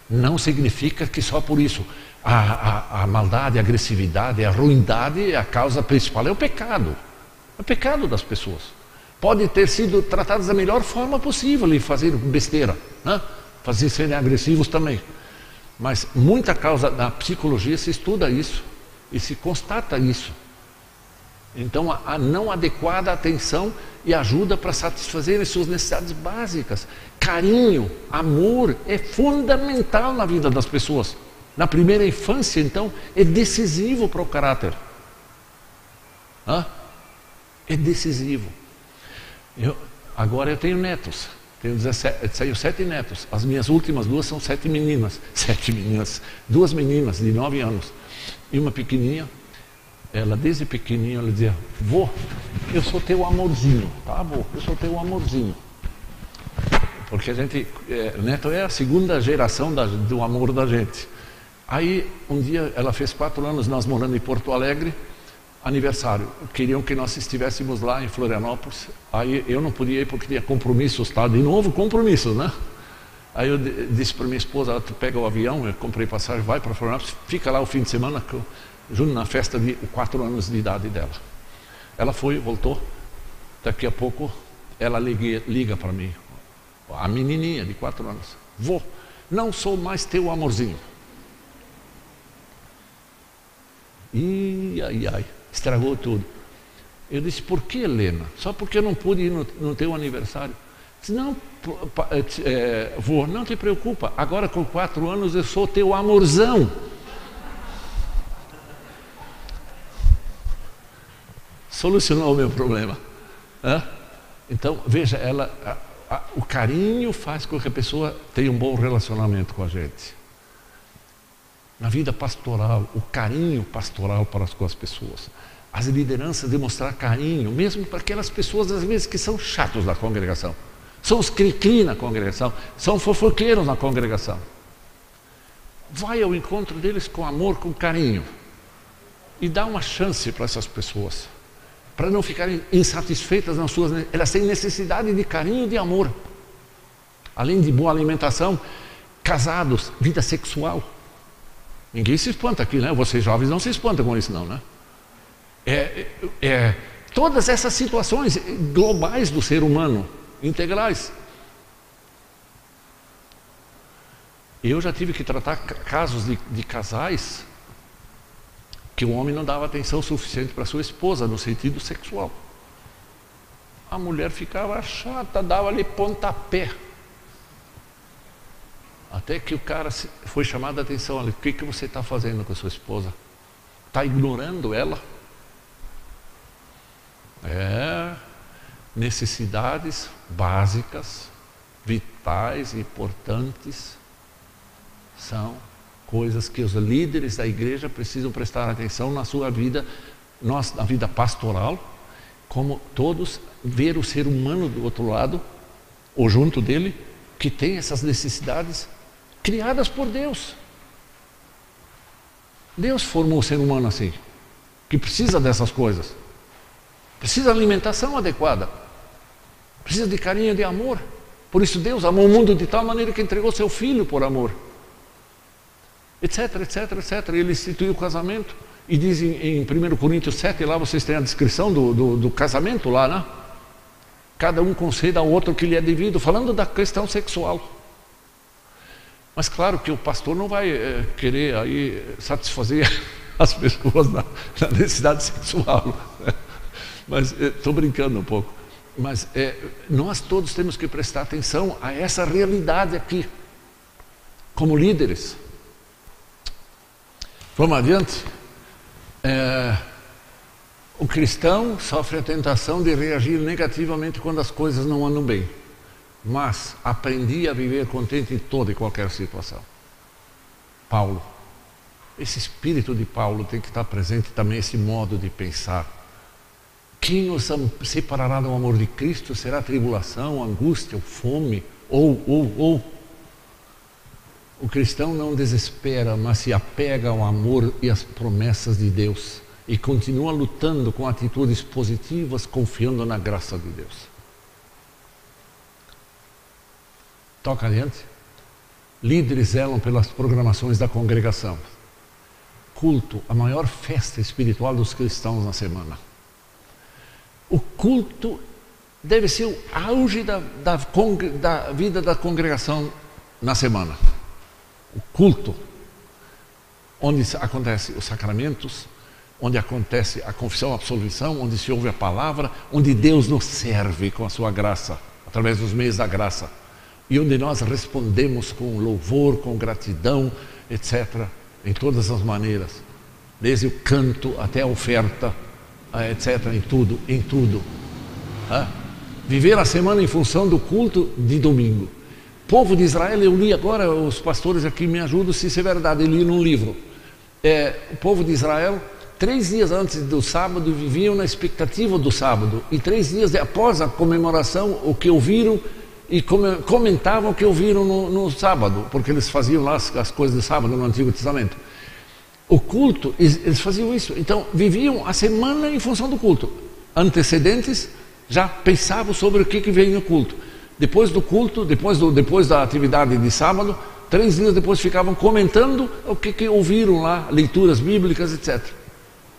S1: Não significa que só por isso. A, a, a maldade, a agressividade, a ruindade, a causa principal é o pecado. É o pecado das pessoas. Pode ter sido tratadas da melhor forma possível e fazer besteira, né? fazer serem agressivos também. Mas muita causa da psicologia se estuda isso e se constata isso. Então, a, a não adequada atenção e ajuda para satisfazer as suas necessidades básicas. Carinho, amor é fundamental na vida das pessoas. Na primeira infância, então, é decisivo para o caráter. Hã? É decisivo. Eu, agora eu tenho netos. Tenho, 17, tenho sete netos. As minhas últimas duas são sete meninas. Sete meninas. Duas meninas de nove anos. E uma pequenininha ela desde pequenininha ela dizia, vô, eu sou teu amorzinho, tá vô, eu sou teu amorzinho. Porque a gente, é, neto é a segunda geração da, do amor da gente. Aí um dia ela fez quatro anos, nós morando em Porto Alegre, aniversário. Queriam que nós estivéssemos lá em Florianópolis. Aí eu não podia ir porque tinha compromissos, tá? De novo compromissos, né? Aí eu disse para minha esposa, tu pega o avião, eu comprei passagem, vai para Florianópolis, fica lá o fim de semana que eu junto na festa de quatro anos de idade dela. Ela foi, voltou. Daqui a pouco ela liga, liga para mim, a menininha de quatro anos. Vou, não sou mais teu amorzinho. E ai, ai, estragou tudo. Eu disse, por que Helena? Só porque eu não pude ir no, no teu aniversário. Disse, não, é, vou, não te preocupa, agora com quatro anos eu sou teu amorzão. solucionou o meu problema. Então, veja, ela, a, a, o carinho faz com que a pessoa tenha um bom relacionamento com a gente. Na vida pastoral, o carinho pastoral para com as pessoas. As lideranças demonstrar carinho, mesmo para aquelas pessoas, às vezes, que são chatos da congregação. São os cri-cri na congregação, são fofoqueiros na congregação. Vai ao encontro deles com amor, com carinho. E dá uma chance para essas pessoas para não ficarem insatisfeitas nas suas. Elas têm necessidade de carinho e de amor. Além de boa alimentação, casados, vida sexual. Ninguém se espanta aqui, né? Vocês jovens não se espantam com isso, não, né? É, é, é todas essas situações globais do ser humano, integrais. Eu já tive que tratar casos de, de casais que o homem não dava atenção suficiente para sua esposa no sentido sexual. A mulher ficava chata, dava-lhe pontapé. Até que o cara foi chamado a atenção, olha, o que, que você está fazendo com a sua esposa? Está ignorando ela? É, necessidades básicas, vitais, importantes, são coisas que os líderes da igreja precisam prestar atenção na sua vida, na vida pastoral, como todos, ver o ser humano do outro lado, ou junto dele, que tem essas necessidades criadas por Deus. Deus formou o ser humano assim, que precisa dessas coisas. Precisa de alimentação adequada. Precisa de carinho e de amor. Por isso Deus amou o mundo de tal maneira que entregou seu filho por amor etc, etc, etc. Ele instituiu o casamento. E diz em, em 1 Coríntios 7, lá vocês têm a descrição do, do, do, casamento lá, né? Cada um conceda ao outro o que lhe é devido, falando da questão sexual. Mas claro que o pastor não vai é, querer aí satisfazer as pessoas na, na necessidade sexual. Né? Mas estou eh, brincando um pouco. Mas é, nós todos temos que prestar atenção a essa realidade aqui, como líderes. Vamos adiante? É, o cristão sofre a tentação de reagir negativamente quando as coisas não andam bem. Mas aprendi a viver contente em toda e qualquer situação. Paulo. Esse espírito de Paulo tem que estar presente também, esse modo de pensar. Quem nos separará do amor de Cristo será tribulação, angústia, fome, ou, ou, ou. O cristão não desespera, mas se apega ao amor e às promessas de Deus e continua lutando com atitudes positivas, confiando na graça de Deus. Toca adiante. Líderes zelam pelas programações da congregação. Culto, a maior festa espiritual dos cristãos na semana. O culto deve ser o auge da, da, da vida da congregação na semana o culto, onde acontecem os sacramentos, onde acontece a confissão, a absolvição, onde se ouve a palavra, onde Deus nos serve com a sua graça, através dos meios da graça, e onde nós respondemos com louvor, com gratidão, etc., em todas as maneiras, desde o canto até a oferta, eh, etc., em tudo, em tudo. Viver a semana em função do culto de domingo povo de Israel, eu li agora, os pastores aqui me ajudam se isso é verdade, eu li num livro. É, o povo de Israel, três dias antes do sábado, viviam na expectativa do sábado, e três dias após a comemoração, o que ouviram e comentavam o que ouviram no, no sábado, porque eles faziam lá as, as coisas do sábado no Antigo Testamento. O culto, eles faziam isso. Então, viviam a semana em função do culto. Antecedentes, já pensavam sobre o que, que vem no culto. Depois do culto, depois, do, depois da atividade de sábado, três dias depois ficavam comentando o que, que ouviram lá, leituras bíblicas, etc.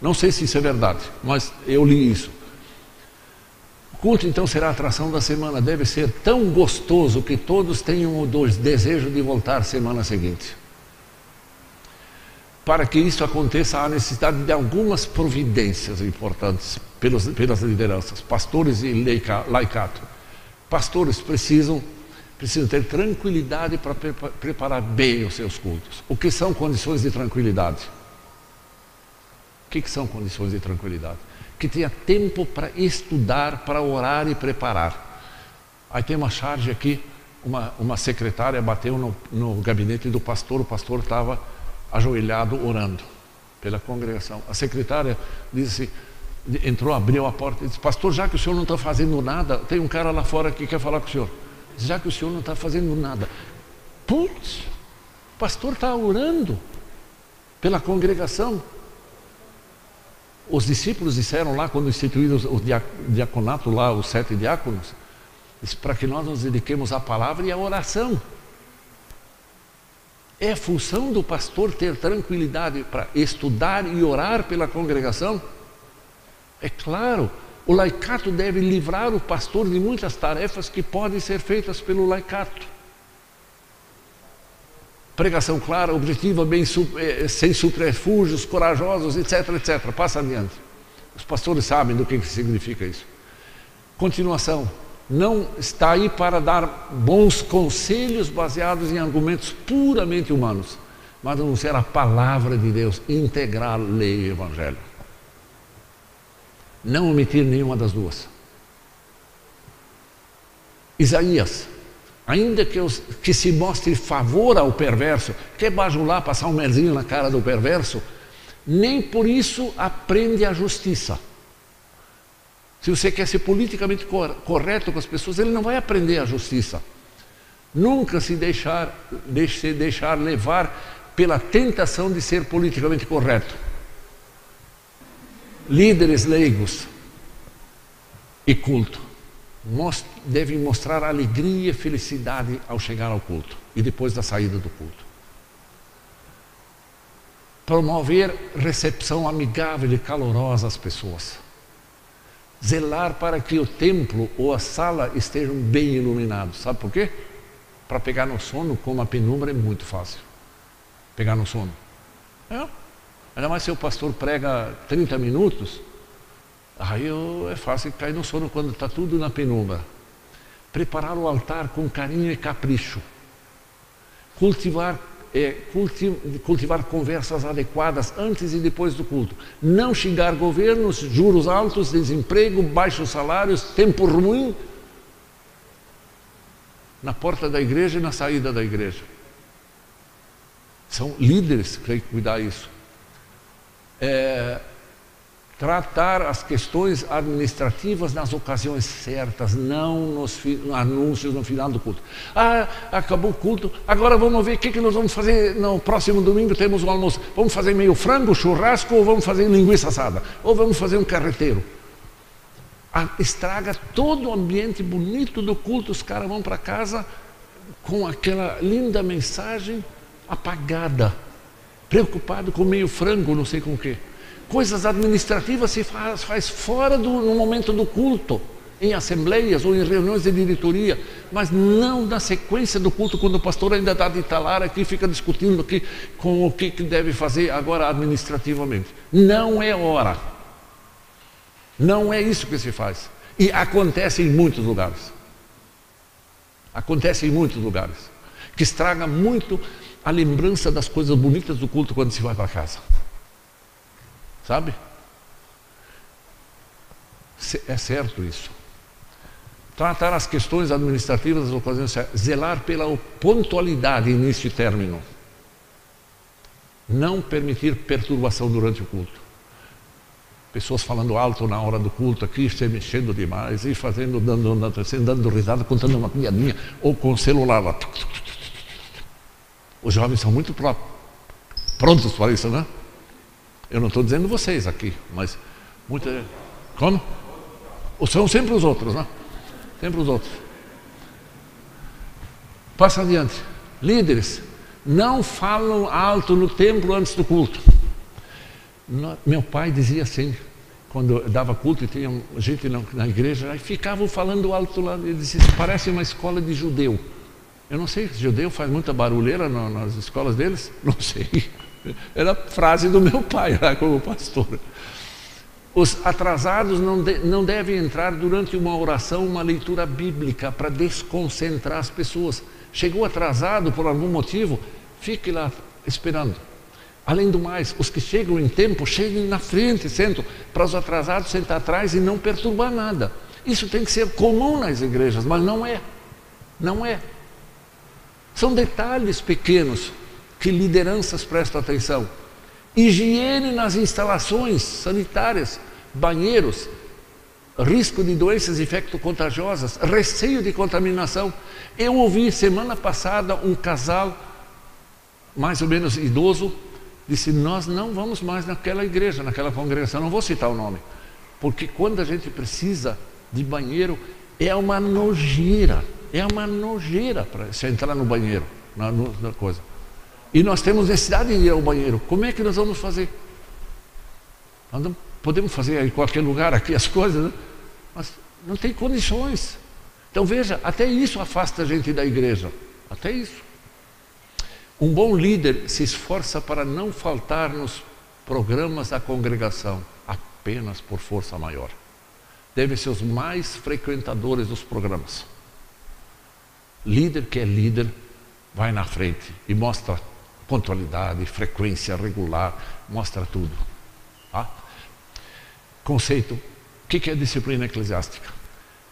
S1: Não sei se isso é verdade, mas eu li isso. Culto então será a atração da semana, deve ser tão gostoso que todos tenham o desejo de voltar semana seguinte. Para que isso aconteça, há necessidade de algumas providências importantes pelos, pelas lideranças, pastores e laicato Pastores precisam, precisam ter tranquilidade para preparar bem os seus cultos. O que são condições de tranquilidade? O que, que são condições de tranquilidade? Que tenha tempo para estudar, para orar e preparar. Aí tem uma charge aqui, uma, uma secretária bateu no, no gabinete do pastor, o pastor estava ajoelhado orando pela congregação. A secretária disse entrou, abriu a porta e disse: Pastor, já que o senhor não está fazendo nada, tem um cara lá fora que quer falar com o senhor. Já que o senhor não está fazendo nada, putz, o pastor está orando pela congregação. Os discípulos disseram lá, quando instituídos o diaconato, lá, os sete diáconos, para que nós nos dediquemos à palavra e à oração. É função do pastor ter tranquilidade para estudar e orar pela congregação. É claro, o laicato deve livrar o pastor de muitas tarefas que podem ser feitas pelo laicato. Pregação clara, objetiva, bem, eh, sem subterfúgios, corajosos, etc, etc. Passa adiante. Os pastores sabem do que significa isso. Continuação. Não está aí para dar bons conselhos baseados em argumentos puramente humanos, mas anunciar a palavra de Deus, integrar lei e evangelho não omitir nenhuma das duas. Isaías, ainda que, os, que se mostre favor ao perverso, quer bajular, passar um melzinho na cara do perverso, nem por isso aprende a justiça. Se você quer ser politicamente correto com as pessoas, ele não vai aprender a justiça. Nunca se deixar, deixe, deixar levar pela tentação de ser politicamente correto líderes leigos e culto devem mostrar alegria e felicidade ao chegar ao culto e depois da saída do culto. Promover recepção amigável e calorosa às pessoas. Zelar para que o templo ou a sala estejam bem iluminados. Sabe por quê? Para pegar no sono, como a penumbra é muito fácil. Pegar no sono. É. Ainda mais se o pastor prega 30 minutos, aí eu, é fácil cair no sono quando está tudo na penumbra. Preparar o altar com carinho e capricho. Cultivar, é, cultivar conversas adequadas antes e depois do culto. Não xingar governos, juros altos, desemprego, baixos salários, tempo ruim. na porta da igreja e na saída da igreja. São líderes que têm que cuidar isso. É, tratar as questões administrativas nas ocasiões certas, não nos anúncios no final do culto. Ah, acabou o culto, agora vamos ver o que, que nós vamos fazer no próximo domingo, temos o almoço. Vamos fazer meio frango, churrasco ou vamos fazer linguiça assada? Ou vamos fazer um carreteiro? Ah, estraga todo o ambiente bonito do culto, os caras vão para casa com aquela linda mensagem apagada, preocupado com meio frango, não sei com o quê. Coisas administrativas se faz, faz fora do no momento do culto, em assembleias ou em reuniões de diretoria, mas não na sequência do culto, quando o pastor ainda está de talar aqui, fica discutindo aqui com o que, que deve fazer agora administrativamente. Não é hora. Não é isso que se faz. E acontece em muitos lugares. Acontece em muitos lugares. Que estraga muito a lembrança das coisas bonitas do culto quando se vai para casa. Sabe? É certo isso. Tratar as questões administrativas das ocasiões zelar pela pontualidade, início e término. Não permitir perturbação durante o culto. Pessoas falando alto na hora do culto aqui, se mexendo demais, e fazendo, dando, dando, dando risada, contando uma piadinha, ou com o celular lá. Os jovens são muito prontos para isso, né? Eu não estou dizendo vocês aqui, mas muita. Como? São sempre os outros, né? Sempre os outros. Passa adiante. Líderes, não falam alto no templo antes do culto. Meu pai dizia assim, quando dava culto e tinha gente na, igreja, aí ficavam falando alto lá, ele dizia, parece uma escola de judeu. Eu não sei, judeu faz muita barulheira nas escolas deles? Não sei. Era frase do meu pai lá como pastor. Os atrasados não, de, não devem entrar durante uma oração, uma leitura bíblica, para desconcentrar as pessoas. Chegou atrasado por algum motivo, fique lá esperando. Além do mais, os que chegam em tempo, cheguem na frente, sentam, para os atrasados sentar atrás e não perturbar nada. Isso tem que ser comum nas igrejas, mas não é. Não é. São detalhes pequenos que lideranças prestam atenção. Higiene nas instalações sanitárias, banheiros, risco de doenças infecto-contagiosas, receio de contaminação. Eu ouvi semana passada um casal, mais ou menos idoso, disse: Nós não vamos mais naquela igreja, naquela congregação, não vou citar o nome, porque quando a gente precisa de banheiro, é uma nojeira, é uma nojeira para se entrar no banheiro, na, na coisa e nós temos necessidade de ir ao banheiro, como é que nós vamos fazer? Nós não podemos fazer em qualquer lugar aqui as coisas, né? mas não tem condições. Então veja, até isso afasta a gente da igreja, até isso. Um bom líder se esforça para não faltar nos programas da congregação, apenas por força maior. Devem ser os mais frequentadores dos programas. Líder que é líder, vai na frente e mostra pontualidade, frequência regular, mostra tudo. Tá? Conceito: o que é disciplina eclesiástica?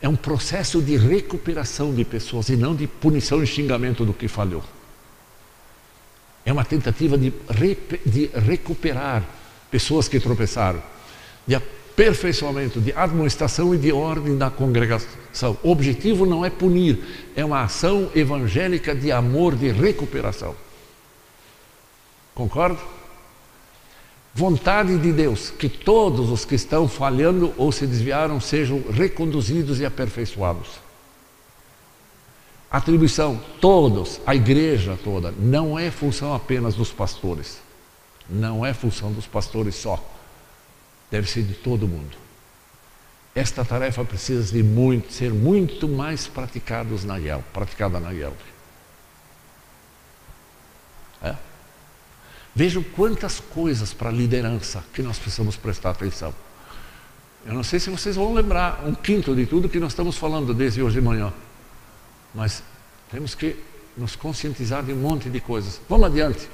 S1: É um processo de recuperação de pessoas e não de punição e xingamento do que falhou. É uma tentativa de, de recuperar pessoas que tropeçaram, de aperfeiçoamento, de administração e de ordem da congregação. O objetivo não é punir, é uma ação evangélica de amor, de recuperação. Concorda? Vontade de Deus que todos os que estão falhando ou se desviaram sejam reconduzidos e aperfeiçoados. Atribuição, todos, a igreja toda, não é função apenas dos pastores. Não é função dos pastores só. Deve ser de todo mundo. Esta tarefa precisa de muito, ser muito mais praticados na IEL, praticada na IEL. Vejam quantas coisas para liderança que nós precisamos prestar atenção. Eu não sei se vocês vão lembrar um quinto de tudo que nós estamos falando desde hoje de manhã, mas temos que nos conscientizar de um monte de coisas. Vamos adiante.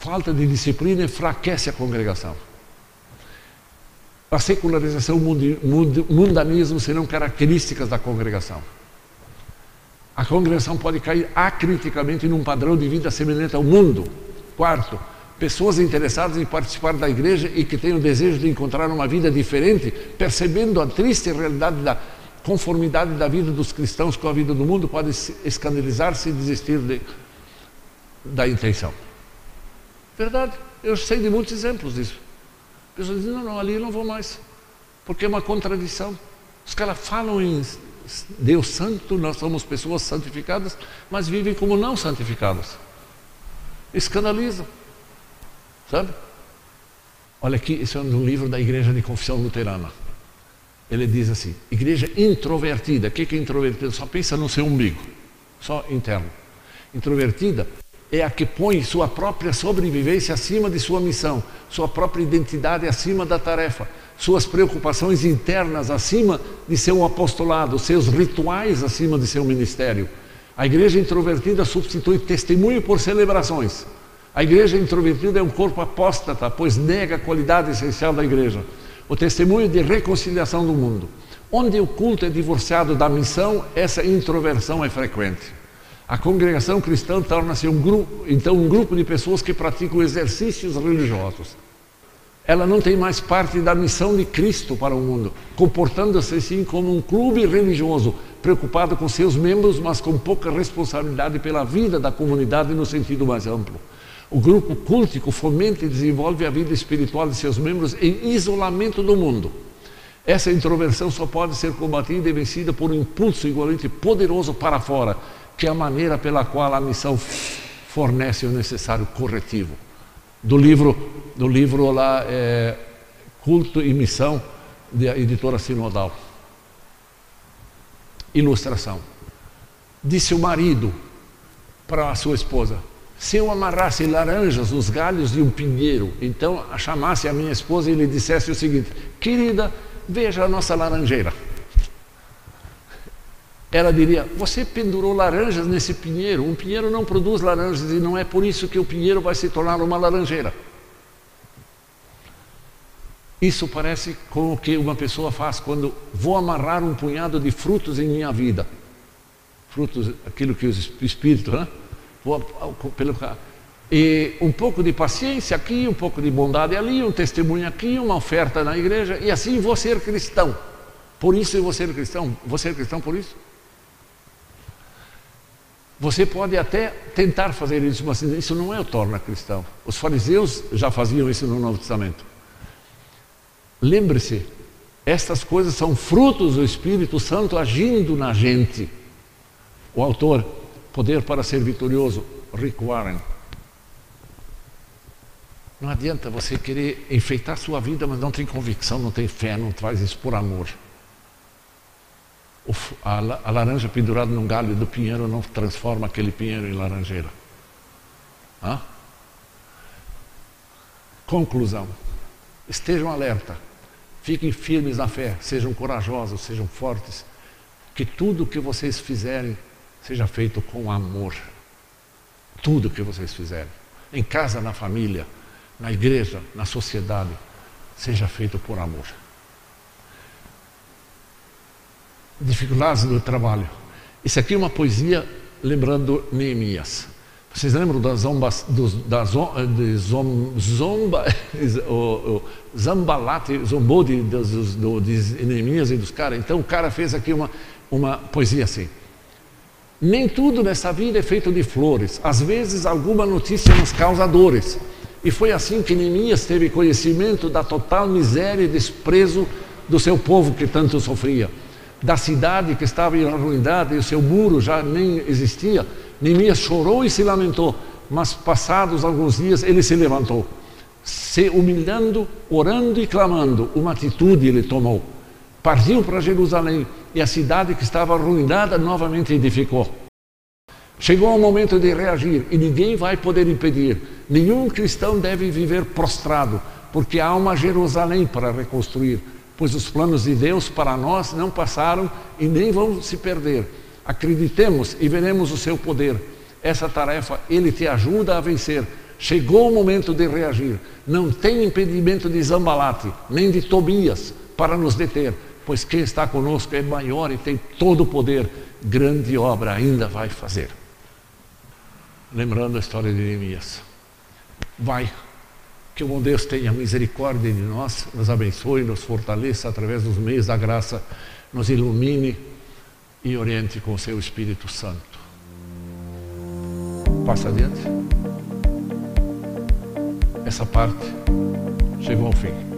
S1: Falta de disciplina enfraquece a congregação. A secularização e o mundanismo serão características da congregação. A congregação pode cair acriticamente num padrão de vida semelhante ao mundo. Quarto, pessoas interessadas em participar da igreja e que têm o desejo de encontrar uma vida diferente, percebendo a triste realidade da conformidade da vida dos cristãos com a vida do mundo, podem escandalizar-se e desistir de, da intenção. Verdade, eu sei de muitos exemplos disso. Pessoas dizem, não, não, ali eu não vou mais, porque é uma contradição. Os caras falam em Deus santo, nós somos pessoas santificadas, mas vivem como não santificadas. Escandalizam. Sabe? Olha aqui, isso é um livro da Igreja de Confissão Luterana. Ele diz assim: igreja introvertida. O que é introvertida? Só pensa no seu umbigo, só interno. Introvertida é a que põe sua própria sobrevivência acima de sua missão, sua própria identidade acima da tarefa, suas preocupações internas acima de seu apostolado, seus rituais acima de seu ministério. A igreja introvertida substitui testemunho por celebrações. A igreja introvertida é um corpo apóstata, pois nega a qualidade essencial da igreja, o testemunho de reconciliação do mundo. Onde o culto é divorciado da missão, essa introversão é frequente. A congregação cristã torna-se um grupo, então um grupo de pessoas que praticam exercícios religiosos. Ela não tem mais parte da missão de Cristo para o mundo, comportando-se assim como um clube religioso, preocupado com seus membros, mas com pouca responsabilidade pela vida da comunidade no sentido mais amplo. O grupo cultico fomenta e desenvolve a vida espiritual de seus membros em isolamento do mundo. Essa introversão só pode ser combatida e vencida por um impulso igualmente poderoso para fora, que é a maneira pela qual a missão fornece o necessário corretivo. Do livro, do livro lá, é, Culto e Missão, da editora Sinodal. Ilustração. Disse o marido para a sua esposa: se eu amarrasse laranjas nos galhos de um pinheiro, então chamasse a minha esposa e lhe dissesse o seguinte: querida, veja a nossa laranjeira ela diria: Você pendurou laranjas nesse pinheiro. Um pinheiro não produz laranjas e não é por isso que o pinheiro vai se tornar uma laranjeira. Isso parece com o que uma pessoa faz quando vou amarrar um punhado de frutos em minha vida. Frutos, aquilo que o Espírito, né? Vou, pelo, e um pouco de paciência aqui, um pouco de bondade ali, um testemunho aqui, uma oferta na igreja, e assim vou ser cristão. Por isso eu vou ser cristão. Vou ser cristão por isso? Você pode até tentar fazer isso, mas isso não é o torna cristão. Os fariseus já faziam isso no Novo Testamento. Lembre-se, estas coisas são frutos do Espírito Santo agindo na gente. O autor, Poder para Ser Vitorioso, Rick Warren. Não adianta você querer enfeitar sua vida, mas não tem convicção, não tem fé, não faz isso por amor a, laranja pendurada num galho do pinheiro não transforma aquele pinheiro em laranjeira. Hã? Conclusão: estejam alerta, fiquem firmes na fé, sejam corajosos, sejam fortes, que tudo que vocês fizerem seja feito com amor. Tudo que vocês fizerem, em casa, na família, na igreja, na sociedade, seja feito por amor. Dificuldades do trabalho. Isso aqui é uma poesia lembrando Neemias. Vocês lembram da zomba, dos, da de zom, zomba, o, o zambalate, zombou de, dos, do, de Neemias e dos caras? Então o cara fez aqui uma, uma poesia assim. Nem tudo nessa vida é feito de flores. Às vezes alguma notícia nos causa dores. E foi assim que Neemias teve conhecimento da total miséria e desprezo do seu povo que tanto sofria da cidade que estava em ruindade e o seu muro já nem existia, Neemias chorou e se lamentou, mas passados alguns dias ele se levantou, se humilhando, orando e clamando, uma atitude ele tomou. Partiu para Jerusalém e a cidade que estava arruinada novamente edificou. Chegou o momento de reagir e ninguém vai poder impedir. Nenhum cristão deve viver prostrado, porque há uma Jerusalém para reconstruir pois os planos de Deus para nós não passaram e nem vão se perder. Acreditemos e veremos o seu poder. Essa tarefa ele te ajuda a vencer. Chegou o momento de reagir. Não tem impedimento de Zambalate, nem de Tobias para nos deter, pois quem está conosco é maior e tem todo o poder. grande obra ainda vai fazer. Lembrando a história de Neemias. Vai, que o bom Deus tenha misericórdia de nós, nos abençoe, nos fortaleça através dos meios da graça, nos ilumine e oriente com o seu Espírito Santo. Passa adiante. Essa parte chegou ao fim.